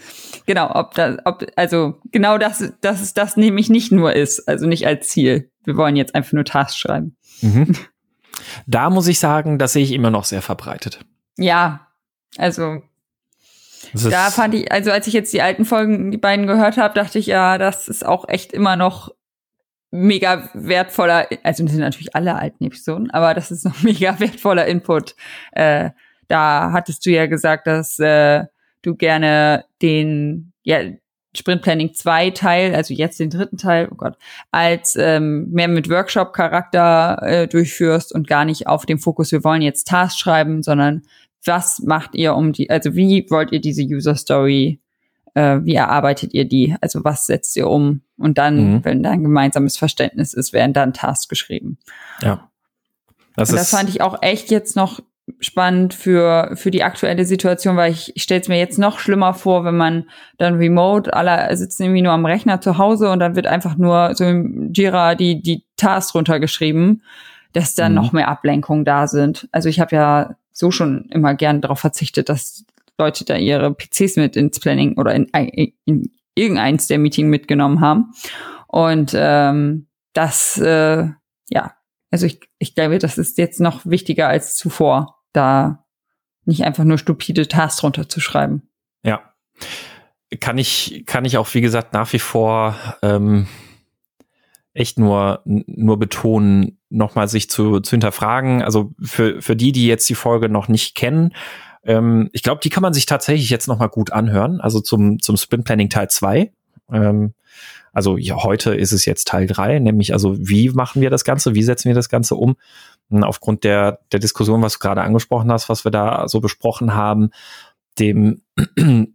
genau, ob das, ob, also genau das, dass es das nämlich nicht nur ist, also nicht als Ziel. Wir wollen jetzt einfach nur Tasks schreiben. Mhm. Da muss ich sagen, das sehe ich immer noch sehr verbreitet. Ja, also da fand ich, also als ich jetzt die alten Folgen, die beiden gehört habe, dachte ich ja, das ist auch echt immer noch mega wertvoller, also das sind natürlich alle alten Episoden, aber das ist noch mega wertvoller Input. Äh, da hattest du ja gesagt, dass äh, du gerne den ja, Sprint Planning 2 Teil, also jetzt den dritten Teil, oh Gott, als ähm, mehr mit Workshop-Charakter äh, durchführst und gar nicht auf dem Fokus, wir wollen jetzt Tasks schreiben, sondern was macht ihr um die, also wie wollt ihr diese User Story äh, wie erarbeitet ihr die? Also was setzt ihr um? Und dann, mhm. wenn da ein gemeinsames Verständnis ist, werden dann Tasks geschrieben. Ja. Das, das fand ich auch echt jetzt noch spannend für, für die aktuelle Situation, weil ich, ich stelle es mir jetzt noch schlimmer vor, wenn man dann remote, alle sitzen irgendwie nur am Rechner zu Hause und dann wird einfach nur so im Jira die, die Tasks runtergeschrieben, dass dann mhm. noch mehr Ablenkungen da sind. Also ich habe ja so schon immer gern darauf verzichtet, dass Leute da ihre PCs mit ins Planning oder in, in irgendeins der Meeting mitgenommen haben. Und ähm, das, äh, ja, also ich, ich glaube, das ist jetzt noch wichtiger als zuvor, da nicht einfach nur stupide Tasks runterzuschreiben. Ja. Kann ich, kann ich auch, wie gesagt, nach wie vor ähm, echt nur, nur betonen, nochmal sich zu, zu hinterfragen. Also für, für die, die jetzt die Folge noch nicht kennen, ähm, ich glaube, die kann man sich tatsächlich jetzt noch mal gut anhören. Also zum, zum Sprint Planning Teil 2. Ähm, also ja, heute ist es jetzt Teil 3, nämlich also wie machen wir das Ganze, wie setzen wir das Ganze um? Und aufgrund der, der Diskussion, was du gerade angesprochen hast, was wir da so besprochen haben, dem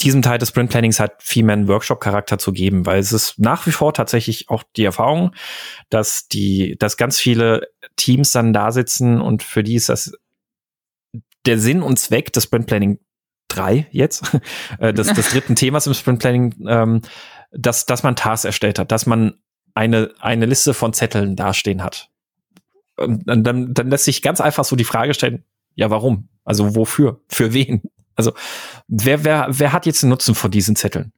diesem Teil des Sprint Plannings hat viel mehr einen Workshop-Charakter zu geben, weil es ist nach wie vor tatsächlich auch die Erfahrung, dass die, dass ganz viele Teams dann da sitzen und für die ist das der Sinn und Zweck des Sprint Planning 3 jetzt, äh, des, des dritten Themas im Sprint Planning, ähm, dass, dass man Tasks erstellt hat, dass man eine, eine Liste von Zetteln dastehen hat. Und dann, dann lässt sich ganz einfach so die Frage stellen, ja, warum? Also wofür? Für wen? Also wer, wer, wer hat jetzt einen Nutzen von diesen Zetteln?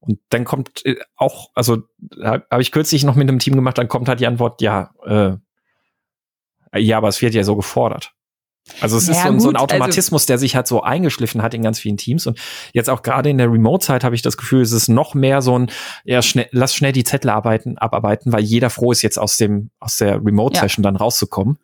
Und dann kommt äh, auch, also habe ich kürzlich noch mit einem Team gemacht, dann kommt halt die Antwort, ja, äh, ja, aber es wird ja so gefordert. Also es ja, ist so, gut, so, ein also Automatismus, also, der sich halt so eingeschliffen hat in ganz vielen Teams. Und jetzt auch gerade in der Remote-Zeit habe ich das Gefühl, es ist noch mehr so ein, ja, schnell, lass schnell die Zettel arbeiten, abarbeiten, weil jeder froh ist, jetzt aus dem, aus der Remote-Session ja. dann rauszukommen.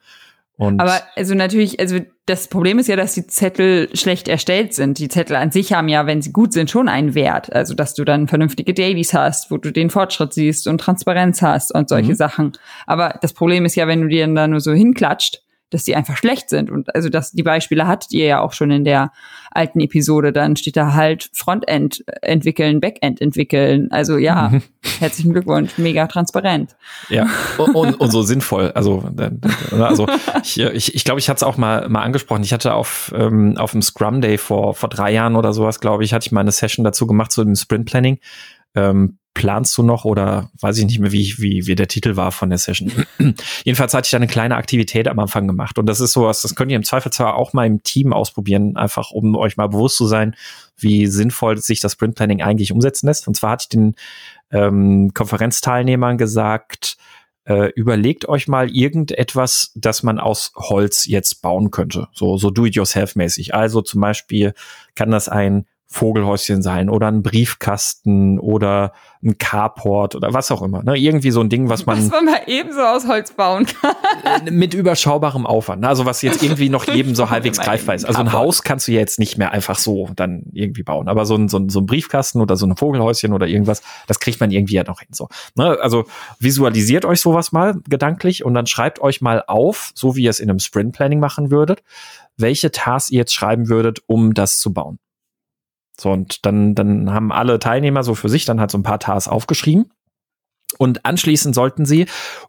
Und Aber also natürlich, also das Problem ist ja, dass die Zettel schlecht erstellt sind. Die Zettel an sich haben ja, wenn sie gut sind, schon einen Wert. Also dass du dann vernünftige Dailies hast, wo du den Fortschritt siehst und Transparenz hast und solche mhm. Sachen. Aber das Problem ist ja, wenn du dir dann da nur so hinklatscht, dass die einfach schlecht sind. Und also das, die Beispiele hattet ihr ja auch schon in der alten Episode. Dann steht da halt Frontend entwickeln, Backend entwickeln. Also ja, mhm. herzlichen Glückwunsch, mega transparent. Ja, und, und so sinnvoll. Also, also ich, ich, ich glaube, ich hatte es auch mal, mal angesprochen. Ich hatte auf, ähm, auf dem Scrum Day vor, vor drei Jahren oder sowas, glaube ich, hatte ich mal eine Session dazu gemacht, zu dem Sprint Planning. Ähm, planst du noch oder weiß ich nicht mehr, wie, wie, wie der Titel war von der Session. Jedenfalls hatte ich da eine kleine Aktivität am Anfang gemacht und das ist sowas, das könnt ihr im Zweifelsfall auch mal im Team ausprobieren, einfach um euch mal bewusst zu sein, wie sinnvoll sich das Sprint Planning eigentlich umsetzen lässt. Und zwar hatte ich den ähm, Konferenzteilnehmern gesagt, äh, überlegt euch mal irgendetwas, das man aus Holz jetzt bauen könnte. So, so do-it-yourself-mäßig. Also zum Beispiel kann das ein Vogelhäuschen sein oder ein Briefkasten oder ein Carport oder was auch immer. Ne? Irgendwie so ein Ding, was man. Was man mal ebenso aus Holz bauen kann. Äh, mit überschaubarem Aufwand. Ne? Also was jetzt irgendwie noch jedem so halbwegs greifbar ist. Also ein Haus kannst du ja jetzt nicht mehr einfach so dann irgendwie bauen. Aber so ein, so ein, so ein Briefkasten oder so ein Vogelhäuschen oder irgendwas, das kriegt man irgendwie ja noch hin. So. Ne? Also visualisiert euch sowas mal gedanklich und dann schreibt euch mal auf, so wie ihr es in einem Sprint Planning machen würdet, welche Tasks ihr jetzt schreiben würdet, um das zu bauen. So, und dann, dann haben alle Teilnehmer so für sich dann halt so ein paar Tasks aufgeschrieben. Und anschließend sollten sie,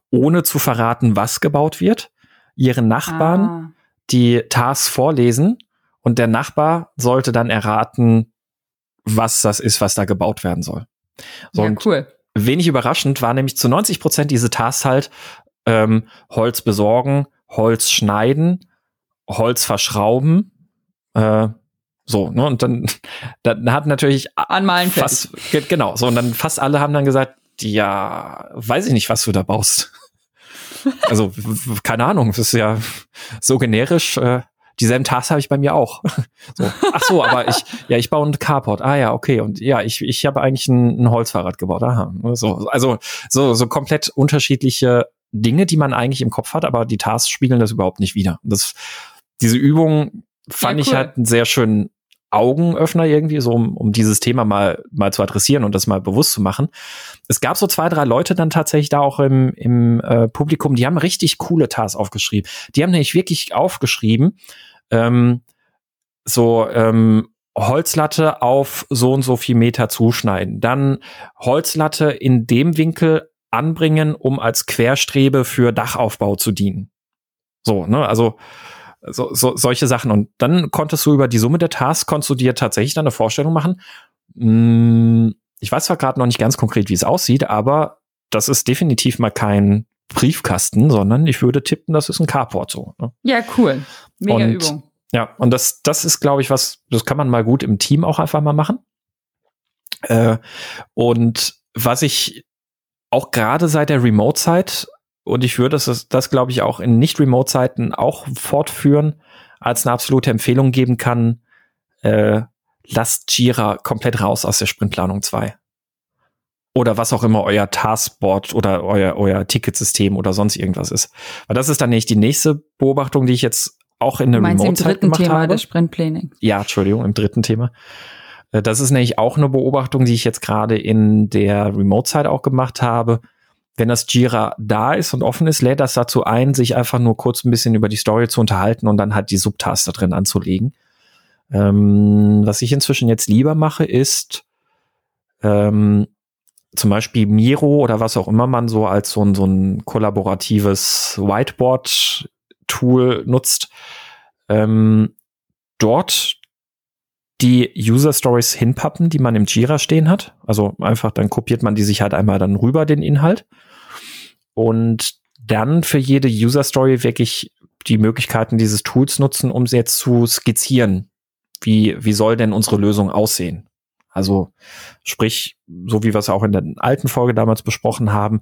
ohne zu verraten, was gebaut wird, ihren Nachbarn ah. die Tasks vorlesen und der Nachbar sollte dann erraten, was das ist, was da gebaut werden soll. So, ja, cool. Wenig überraschend war nämlich zu 90 Prozent diese Tasks halt ähm, Holz besorgen, Holz schneiden, Holz verschrauben, äh, so, ne? Und dann, dann hat natürlich Anmalen fast, genau, so, und dann fast alle haben dann gesagt, ja, weiß ich nicht, was du da baust. also, keine Ahnung, das ist ja so generisch, äh, dieselben Tasks habe ich bei mir auch. so. Ach so, aber ich, ja, ich baue ein Carport. Ah ja, okay. Und ja, ich, ich habe eigentlich ein, ein Holzfahrrad gebaut. Aha. So, also so, so komplett unterschiedliche Dinge, die man eigentlich im Kopf hat, aber die Tasks spiegeln das überhaupt nicht wieder. Das, diese Übung fand ja, cool. ich halt einen sehr schönen Augenöffner irgendwie, so um, um dieses Thema mal, mal zu adressieren und das mal bewusst zu machen. Es gab so zwei, drei Leute dann tatsächlich da auch im, im äh, Publikum, die haben richtig coole Tasks aufgeschrieben. Die haben nämlich wirklich aufgeschrieben, ähm, so ähm, Holzlatte auf so und so viel Meter zuschneiden, dann Holzlatte in dem Winkel anbringen, um als Querstrebe für Dachaufbau zu dienen. So, ne, also so, so, solche Sachen. Und dann konntest du über die Summe der Tasks, konntest du dir tatsächlich dann eine Vorstellung machen. Hm, ich weiß zwar gerade noch nicht ganz konkret, wie es aussieht, aber das ist definitiv mal kein Briefkasten, sondern ich würde tippen, das ist ein Carport so. Ne? Ja, cool. Mega und, Übung. Ja, und das, das ist, glaube ich, was, das kann man mal gut im Team auch einfach mal machen. Äh, und was ich auch gerade seit der Remote-Zeit und ich würde das, das glaube ich, auch in Nicht-Remote-Zeiten auch fortführen, als eine absolute Empfehlung geben kann, äh, lasst Jira komplett raus aus der Sprintplanung 2. Oder was auch immer euer Taskboard oder euer, euer Ticketsystem oder sonst irgendwas ist. Weil das ist dann nicht die nächste Beobachtung, die ich jetzt auch in der Remote-Zeit gemacht Thema habe. Des Sprintplanning. Ja, Entschuldigung, im dritten Thema. Äh, das ist nämlich auch eine Beobachtung, die ich jetzt gerade in der Remote-Zeit auch gemacht habe wenn das Jira da ist und offen ist, lädt das dazu ein, sich einfach nur kurz ein bisschen über die Story zu unterhalten und dann halt die Subtaster drin anzulegen. Ähm, was ich inzwischen jetzt lieber mache, ist ähm, zum Beispiel Miro oder was auch immer man so als so ein, so ein kollaboratives Whiteboard-Tool nutzt, ähm, dort die User Stories hinpappen, die man im Jira stehen hat. Also einfach, dann kopiert man die sich halt einmal dann rüber, den Inhalt. Und dann für jede User Story wirklich die Möglichkeiten dieses Tools nutzen, um sie jetzt zu skizzieren. Wie, wie soll denn unsere Lösung aussehen? Also sprich, so wie wir es auch in der alten Folge damals besprochen haben,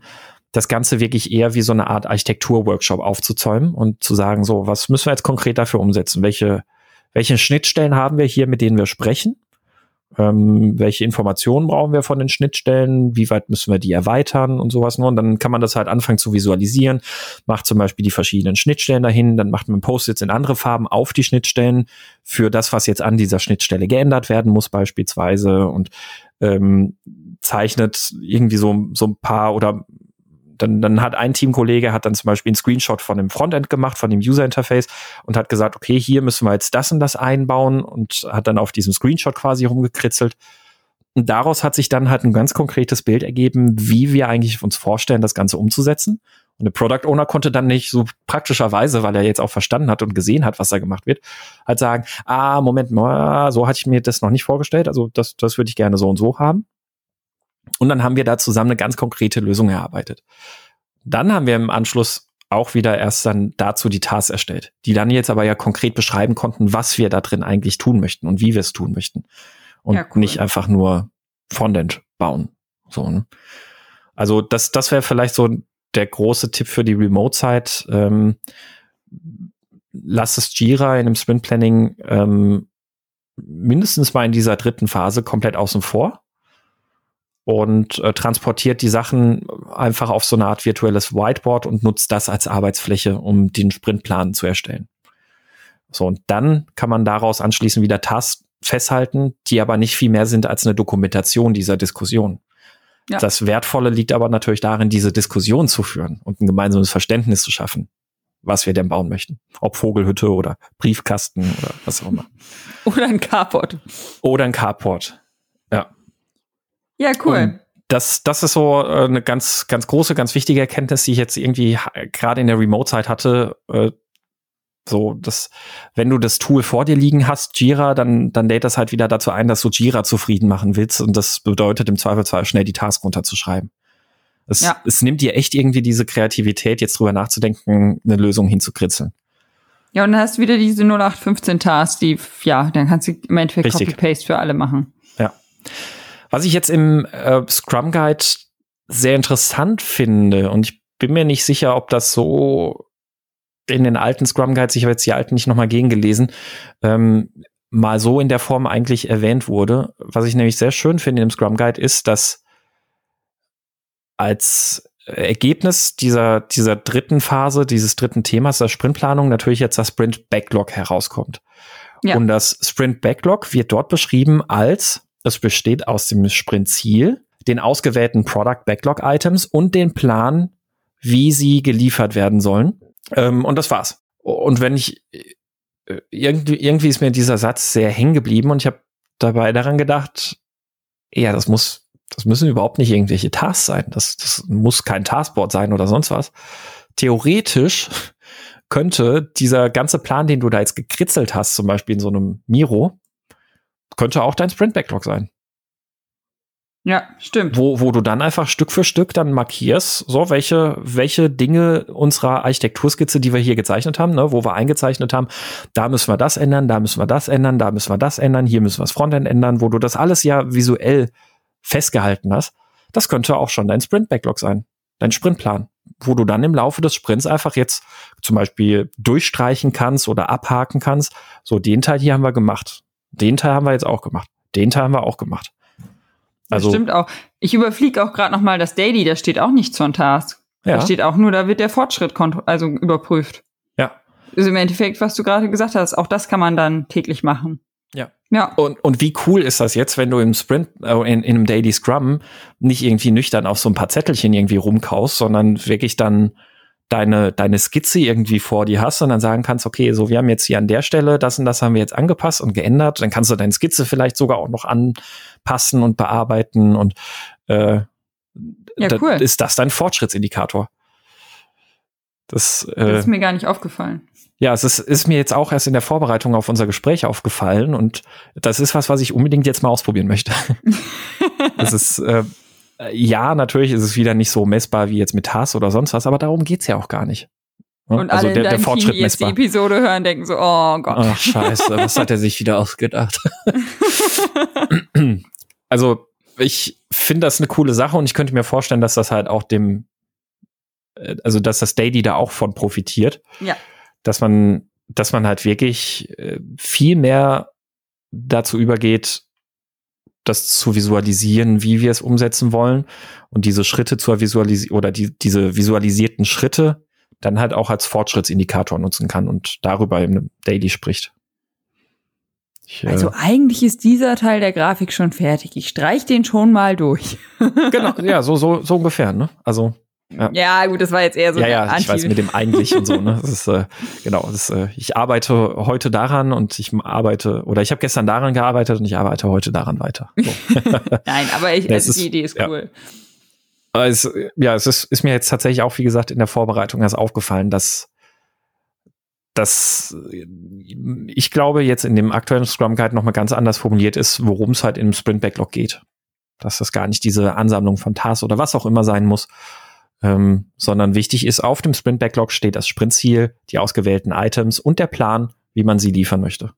das Ganze wirklich eher wie so eine Art Architektur-Workshop aufzuzäumen und zu sagen, so, was müssen wir jetzt konkret dafür umsetzen? Welche welche Schnittstellen haben wir hier, mit denen wir sprechen? Ähm, welche Informationen brauchen wir von den Schnittstellen? Wie weit müssen wir die erweitern und sowas? Und dann kann man das halt anfangen zu visualisieren. Macht zum Beispiel die verschiedenen Schnittstellen dahin, dann macht man Post-its in andere Farben auf die Schnittstellen für das, was jetzt an dieser Schnittstelle geändert werden muss beispielsweise und ähm, zeichnet irgendwie so, so ein paar oder dann, dann hat ein Teamkollege hat dann zum Beispiel einen Screenshot von dem Frontend gemacht, von dem User Interface und hat gesagt, okay, hier müssen wir jetzt das und das einbauen und hat dann auf diesem Screenshot quasi rumgekritzelt. Und daraus hat sich dann halt ein ganz konkretes Bild ergeben, wie wir eigentlich uns vorstellen, das Ganze umzusetzen. Und der Product Owner konnte dann nicht so praktischerweise, weil er jetzt auch verstanden hat und gesehen hat, was da gemacht wird, halt sagen, ah, Moment mal, so hatte ich mir das noch nicht vorgestellt. Also das, das würde ich gerne so und so haben. Und dann haben wir da zusammen eine ganz konkrete Lösung erarbeitet. Dann haben wir im Anschluss auch wieder erst dann dazu die Tasks erstellt, die dann jetzt aber ja konkret beschreiben konnten, was wir da drin eigentlich tun möchten und wie wir es tun möchten. Und ja, cool. nicht einfach nur Frontend bauen. So, ne? Also das, das wäre vielleicht so der große Tipp für die Remote-Zeit. Ähm, lass es Jira in dem Sprint Planning ähm, mindestens mal in dieser dritten Phase komplett außen vor und äh, transportiert die Sachen einfach auf so eine Art virtuelles Whiteboard und nutzt das als Arbeitsfläche, um den Sprintplan zu erstellen. So, und dann kann man daraus anschließend wieder Tasks festhalten, die aber nicht viel mehr sind als eine Dokumentation dieser Diskussion. Ja. Das Wertvolle liegt aber natürlich darin, diese Diskussion zu führen und ein gemeinsames Verständnis zu schaffen, was wir denn bauen möchten. Ob Vogelhütte oder Briefkasten oder was auch immer. Oder ein Carport. Oder ein Carport. Ja, cool. Und das, das ist so äh, eine ganz, ganz große, ganz wichtige Erkenntnis, die ich jetzt irgendwie gerade in der Remote-Zeit hatte. Äh, so, dass, wenn du das Tool vor dir liegen hast, Jira, dann, dann lädt das halt wieder dazu ein, dass du Jira zufrieden machen willst. Und das bedeutet im Zweifelsfall schnell die Task runterzuschreiben. Es, ja. es nimmt dir echt irgendwie diese Kreativität, jetzt drüber nachzudenken, eine Lösung hinzukritzeln. Ja, und dann hast du wieder diese 0815 Tasks, die, ja, dann kannst du im Endeffekt Copy-Paste für alle machen. Ja. Was ich jetzt im äh, Scrum Guide sehr interessant finde, und ich bin mir nicht sicher, ob das so in den alten Scrum Guides, ich habe jetzt die alten nicht nochmal gegengelesen, ähm, mal so in der Form eigentlich erwähnt wurde. Was ich nämlich sehr schön finde im Scrum Guide ist, dass als Ergebnis dieser, dieser dritten Phase, dieses dritten Themas, der Sprintplanung, natürlich jetzt das Sprint Backlog herauskommt. Ja. Und das Sprint Backlog wird dort beschrieben als es besteht aus dem Sprintziel, den ausgewählten Product Backlog Items und den Plan, wie sie geliefert werden sollen. Ähm, und das war's. Und wenn ich äh, irgendwie, irgendwie ist mir dieser Satz sehr hängen geblieben und ich habe dabei daran gedacht, ja, das muss, das müssen überhaupt nicht irgendwelche Tasks sein. Das, das muss kein Taskboard sein oder sonst was. Theoretisch könnte dieser ganze Plan, den du da jetzt gekritzelt hast, zum Beispiel in so einem Miro, könnte auch dein Sprint-Backlog sein. Ja, stimmt. Wo, wo du dann einfach Stück für Stück dann markierst, so welche, welche Dinge unserer Architekturskizze, die wir hier gezeichnet haben, ne, wo wir eingezeichnet haben, da müssen wir das ändern, da müssen wir das ändern, da müssen wir das ändern, hier müssen wir das Frontend ändern, wo du das alles ja visuell festgehalten hast. Das könnte auch schon dein Sprint-Backlog sein, dein Sprintplan, wo du dann im Laufe des Sprints einfach jetzt zum Beispiel durchstreichen kannst oder abhaken kannst. So, den Teil hier haben wir gemacht. Den Teil haben wir jetzt auch gemacht. Den Teil haben wir auch gemacht. Also, das stimmt auch. Ich überfliege auch gerade noch mal das Daily, da steht auch nichts von Task. Ja. Da steht auch nur, da wird der Fortschritt also überprüft. Ja. Also im Endeffekt, was du gerade gesagt hast, auch das kann man dann täglich machen. Ja. Ja. Und, und wie cool ist das jetzt, wenn du im Sprint, äh, in, in einem Daily Scrum nicht irgendwie nüchtern auf so ein paar Zettelchen irgendwie rumkaust, sondern wirklich dann deine, deine Skizze irgendwie vor dir hast und dann sagen kannst, okay, so wir haben jetzt hier an der Stelle das und das haben wir jetzt angepasst und geändert. Dann kannst du deine Skizze vielleicht sogar auch noch anpassen und bearbeiten und äh, ja, cool. ist das dein Fortschrittsindikator. Das, äh, das ist mir gar nicht aufgefallen. Ja, es ist, ist mir jetzt auch erst in der Vorbereitung auf unser Gespräch aufgefallen und das ist was, was ich unbedingt jetzt mal ausprobieren möchte. das ist äh, ja, natürlich ist es wieder nicht so messbar wie jetzt mit TAS oder sonst was, aber darum geht's ja auch gar nicht. Und also alle der, der Fortschritt Team, die jetzt die Episode hören, denken so, oh Gott. Ach, scheiße, was hat er sich wieder ausgedacht? also, ich finde das eine coole Sache und ich könnte mir vorstellen, dass das halt auch dem, äh, also dass das Daily da auch von profitiert. Ja. Dass man, dass man halt wirklich äh, viel mehr dazu übergeht, das zu visualisieren, wie wir es umsetzen wollen und diese Schritte zur Visualisierung oder die, diese visualisierten Schritte dann halt auch als Fortschrittsindikator nutzen kann und darüber im Daily spricht. Ich, äh, also eigentlich ist dieser Teil der Grafik schon fertig. Ich streich den schon mal durch. genau, ja, so, so, so ungefähr, ne? Also Ja. ja. gut, das war jetzt eher so. Ja, ja, Anti ich weiß mit dem eigentlich und so. Ne? Das ist äh, genau. Das äh, ich arbeite heute daran und ich arbeite oder ich habe gestern daran gearbeitet und ich arbeite heute daran weiter. So. Nein, aber ich, ja, also die Idee ist cool. Ja. Es, ja, es ist, ist mir jetzt tatsächlich auch, wie gesagt, in der Vorbereitung erst aufgefallen, dass dass ich glaube, jetzt in dem aktuellen Scrum Guide nochmal ganz anders formuliert ist, worum es halt im Sprint Backlog geht. Dass das gar nicht diese Ansammlung von Tasks oder was auch immer sein muss, ähm, sondern wichtig ist, auf dem Sprint Backlog steht das Sprintziel, die ausgewählten Items und der Plan, wie man sie liefern möchte.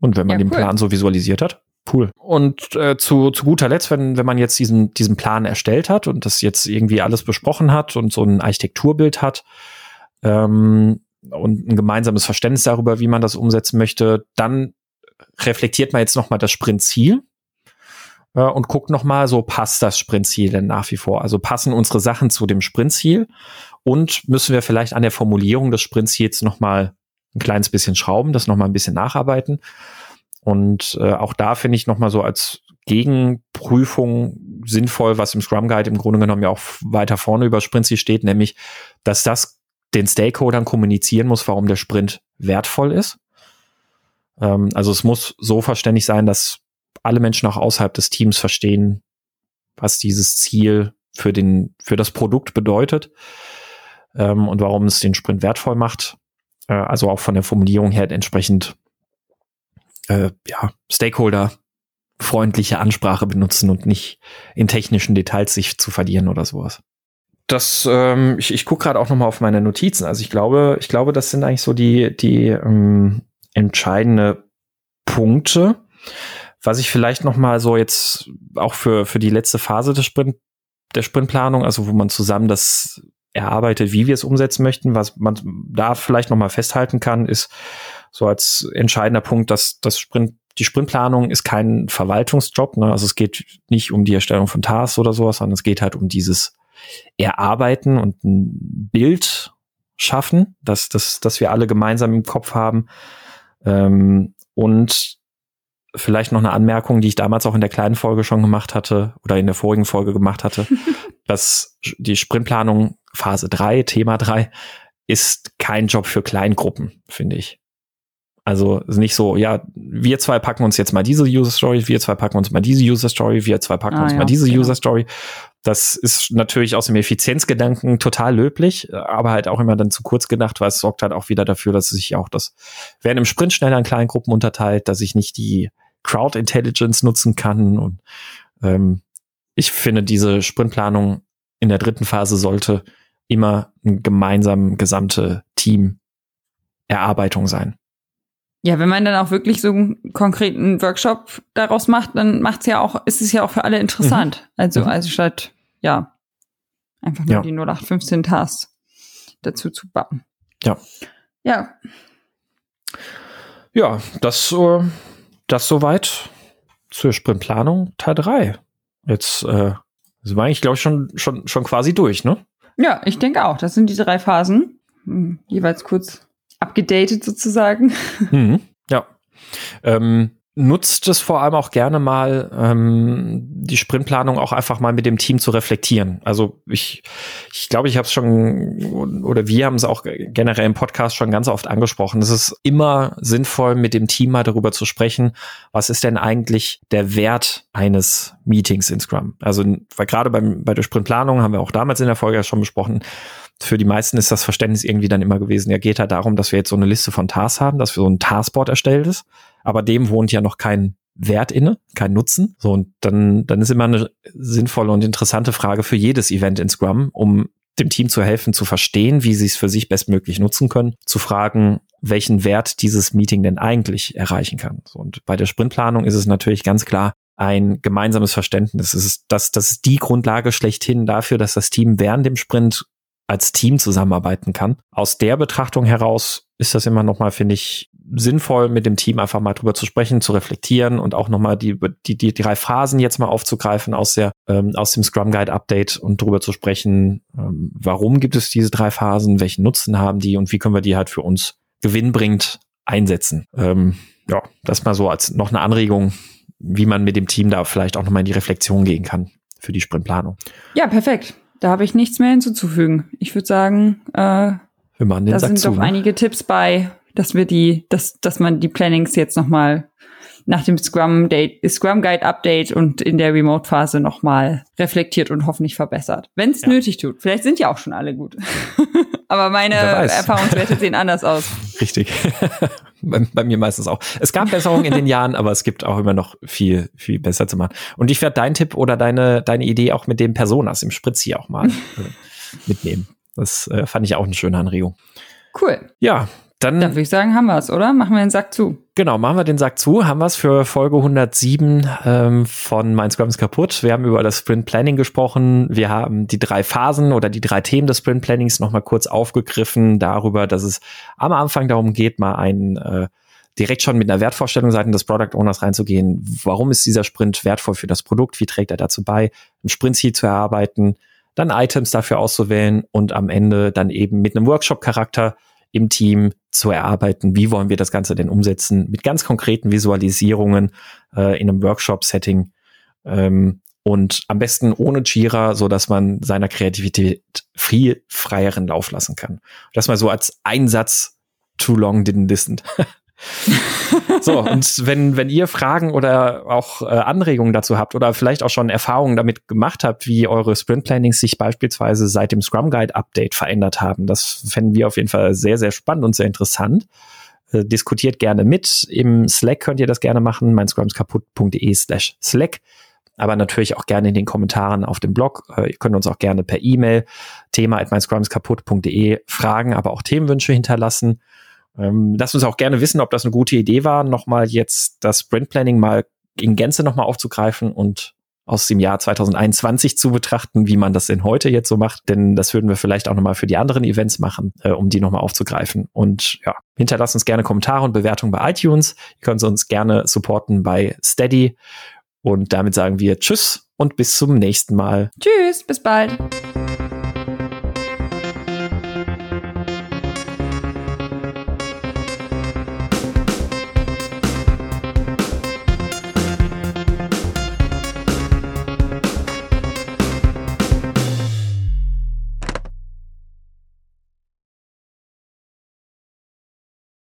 Und wenn man ja, den Plan so visualisiert hat, cool. Und äh, zu, zu guter Letzt, wenn, wenn man jetzt diesen, diesen Plan erstellt hat und das jetzt irgendwie alles besprochen hat und so ein Architekturbild hat, ähm, und ein gemeinsames Verständnis darüber, wie man das umsetzen möchte, dann reflektiert man jetzt nochmal das Sprintziel äh, und guckt nochmal, so passt das Sprintziel denn nach wie vor? Also passen unsere Sachen zu dem Sprintziel und müssen wir vielleicht an der Formulierung des Sprintziels nochmal ein kleines bisschen schrauben, das nochmal ein bisschen nacharbeiten. Und äh, auch da finde ich nochmal so als Gegenprüfung sinnvoll, was im Scrum Guide im Grunde genommen ja auch weiter vorne über Sprintziel steht, nämlich, dass das den Stakeholdern kommunizieren muss, warum der Sprint wertvoll ist. Ähm, also es muss so verständlich sein, dass alle Menschen auch außerhalb des Teams verstehen, was dieses Ziel für den, für das Produkt bedeutet ähm, und warum es den Sprint wertvoll macht. Äh, also auch von der Formulierung her entsprechend äh, ja, Stakeholder freundliche Ansprache benutzen und nicht in technischen Details sich zu verlieren oder sowas das, ähm, ich, ich gucke gerade auch noch mal auf meine Notizen. Also ich glaube, ich glaube, das sind eigentlich so die, die ähm, entscheidende Punkte. Was ich vielleicht noch mal so jetzt auch für, für die letzte Phase des Sprint, der Sprintplanung, also wo man zusammen das erarbeitet, wie wir es umsetzen möchten, was man da vielleicht noch mal festhalten kann, ist so als entscheidender Punkt, dass das Sprint die Sprintplanung ist kein Verwaltungsjob, ne? also es geht nicht um die Erstellung von Tasks oder sowas, sondern es geht halt um dieses erarbeiten und ein Bild schaffen, dass, dass, dass wir alle gemeinsam im Kopf haben. Ähm, und vielleicht noch eine Anmerkung, die ich damals auch in der kleinen Folge schon gemacht hatte oder in der vorigen Folge gemacht hatte, dass die Sprintplanung Phase 3, Thema 3, ist kein Job für Kleingruppen, finde ich. Also ist nicht so, ja, wir zwei packen uns jetzt mal diese User Story, wir zwei packen uns mal diese User Story, wir zwei packen ah, uns ja, mal diese genau. User Story. Das ist natürlich aus dem Effizienzgedanken total löblich, aber halt auch immer dann zu kurz gedacht, weil es sorgt halt auch wieder dafür, dass sich auch das werden im Sprint schneller in kleinen Gruppen unterteilt, dass ich nicht die Crowd Intelligence nutzen kann und ähm, ich finde diese Sprintplanung in der dritten Phase sollte immer ein gemeinsam gesamte Team Erarbeitung sein. Ja, wenn man dann auch wirklich so einen konkreten Workshop daraus macht, dann macht's ja auch, ist es ja auch für alle interessant. Mhm. Also, mhm. also statt, ja, einfach nur ja. die 0815 Tasks dazu zu bappen. Ja. Ja. Ja, das, äh, das soweit zur Sprintplanung Teil 3. Jetzt äh, sind wir eigentlich, glaube ich, schon, schon, schon quasi durch, ne? Ja, ich denke auch. Das sind die drei Phasen. Hm, jeweils kurz abgedatet sozusagen. Mhm, ja. Ähm, nutzt es vor allem auch gerne mal, ähm, die Sprintplanung auch einfach mal mit dem Team zu reflektieren. Also ich, ich glaube, ich habe es schon, oder wir haben es auch generell im Podcast schon ganz oft angesprochen. Es ist immer sinnvoll, mit dem Team mal darüber zu sprechen, was ist denn eigentlich der Wert eines Meetings in Scrum? Also, weil gerade beim, bei der Sprintplanung haben wir auch damals in der Folge schon besprochen, für die meisten ist das Verständnis irgendwie dann immer gewesen, ja, geht halt darum, dass wir jetzt so eine Liste von Tasks haben, dass wir so ein Taskboard erstellt ist, aber dem wohnt ja noch kein Wert inne, kein Nutzen. So, und dann, dann ist immer eine sinnvolle und interessante Frage für jedes Event in Scrum, um dem Team zu helfen, zu verstehen, wie sie es für sich bestmöglich nutzen können, zu fragen, welchen Wert dieses Meeting denn eigentlich erreichen kann. So, und bei der Sprintplanung ist es natürlich ganz klar, ein gemeinsames Verständnis. Es ist das, das ist die Grundlage schlechthin dafür, dass das Team während dem Sprint als Team zusammenarbeiten kann. Aus der Betrachtung heraus ist das immer nochmal, finde ich, sinnvoll, mit dem Team einfach mal drüber zu sprechen, zu reflektieren und auch nochmal die, die, die drei Phasen jetzt mal aufzugreifen aus der, ähm, aus dem Scrum Guide Update und drüber zu sprechen, ähm, warum gibt es diese drei Phasen, welchen Nutzen haben die und wie können wir die halt für uns gewinnbringend einsetzen. Ähm, ja, das mal so als noch eine Anregung, wie man mit dem Team da vielleicht auch nochmal in die Reflexion gehen kann für die Sprintplanung. Ja, perfekt. Da habe ich nichts mehr hinzuzufügen. Ich würde sagen, äh, Wir machen den da Sack sind zu. doch ne? einige Tipps bei, dass wir die, dass, dass man die Plannings jetzt nochmal nach dem Scrum Date, Scrum Guide Update und in der Remote Phase nochmal reflektiert und hoffentlich verbessert. Wenn es Ja. nötig tut. Vielleicht sind ja auch schon alle gut. Aber meine. Erfahrungswerte sehen anders aus. Richtig. bei, bei mir meistens auch. Es gab Besserungen in den Jahren, aber es gibt auch immer noch viel, viel besser zu machen. Und ich werde deinen Tipp oder deine, deine Idee auch mit den Personas im Spritz hier auch mal äh, mitnehmen. Das äh, fand ich auch eine schöne Anregung. Cool. Ja, dann, Dann würde ich sagen, haben wir es, oder? Machen wir den Sack zu. genau, machen wir den Sack zu. Haben wir es für Folge 107 ähm, von Mein Scrum ist kaputt. Wir haben über das Sprint Planning gesprochen. Wir haben die drei Phasen oder die drei Themen des Sprint Plannings nochmal kurz aufgegriffen. Darüber, dass es am Anfang darum geht, mal einen äh, direkt schon mit einer Wertvorstellung seitens des Product Owners reinzugehen. Warum ist dieser Sprint wertvoll für das Produkt? Wie trägt er dazu bei, ein Sprint-Ziel zu erarbeiten, dann Items dafür auszuwählen und am Ende dann eben mit einem Workshop-Charakter im Team zu erarbeiten, wie wollen wir das Ganze denn umsetzen, mit ganz konkreten Visualisierungen äh, in einem Workshop-Setting ähm, und am besten ohne Jira, so dass man seiner Kreativität viel freieren Lauf lassen kann. Das mal so als Einsatz too long didn't listen. so, und wenn, wenn ihr Fragen oder auch äh, Anregungen dazu habt oder vielleicht auch schon Erfahrungen damit gemacht habt, wie eure Sprint Plannings sich beispielsweise seit dem Scrum Guide Update verändert haben, das fänden wir auf jeden Fall sehr, sehr spannend und sehr interessant. Äh, diskutiert gerne mit. Im Slack könnt ihr das gerne machen, mein scrumskaputt.de slash Slack. Aber natürlich auch gerne in den Kommentaren auf dem Blog. Äh, ihr könnt uns auch gerne per E-Mail thema at meinscrumskaputt.de fragen, aber auch Themenwünsche hinterlassen. Ähm, lasst uns auch gerne wissen, ob das eine gute Idee war, nochmal jetzt das Sprint Planning mal in Gänze nochmal aufzugreifen und aus dem Jahr 2021 zu betrachten, wie man das denn heute jetzt so macht. Denn das würden wir vielleicht auch nochmal für die anderen Events machen, äh, um die nochmal aufzugreifen. Und ja, hinterlasst uns gerne Kommentare und Bewertungen bei iTunes. Ihr könnt uns gerne supporten bei Steady. Und damit sagen wir Tschüss und bis zum nächsten Mal. Tschüss, bis bald.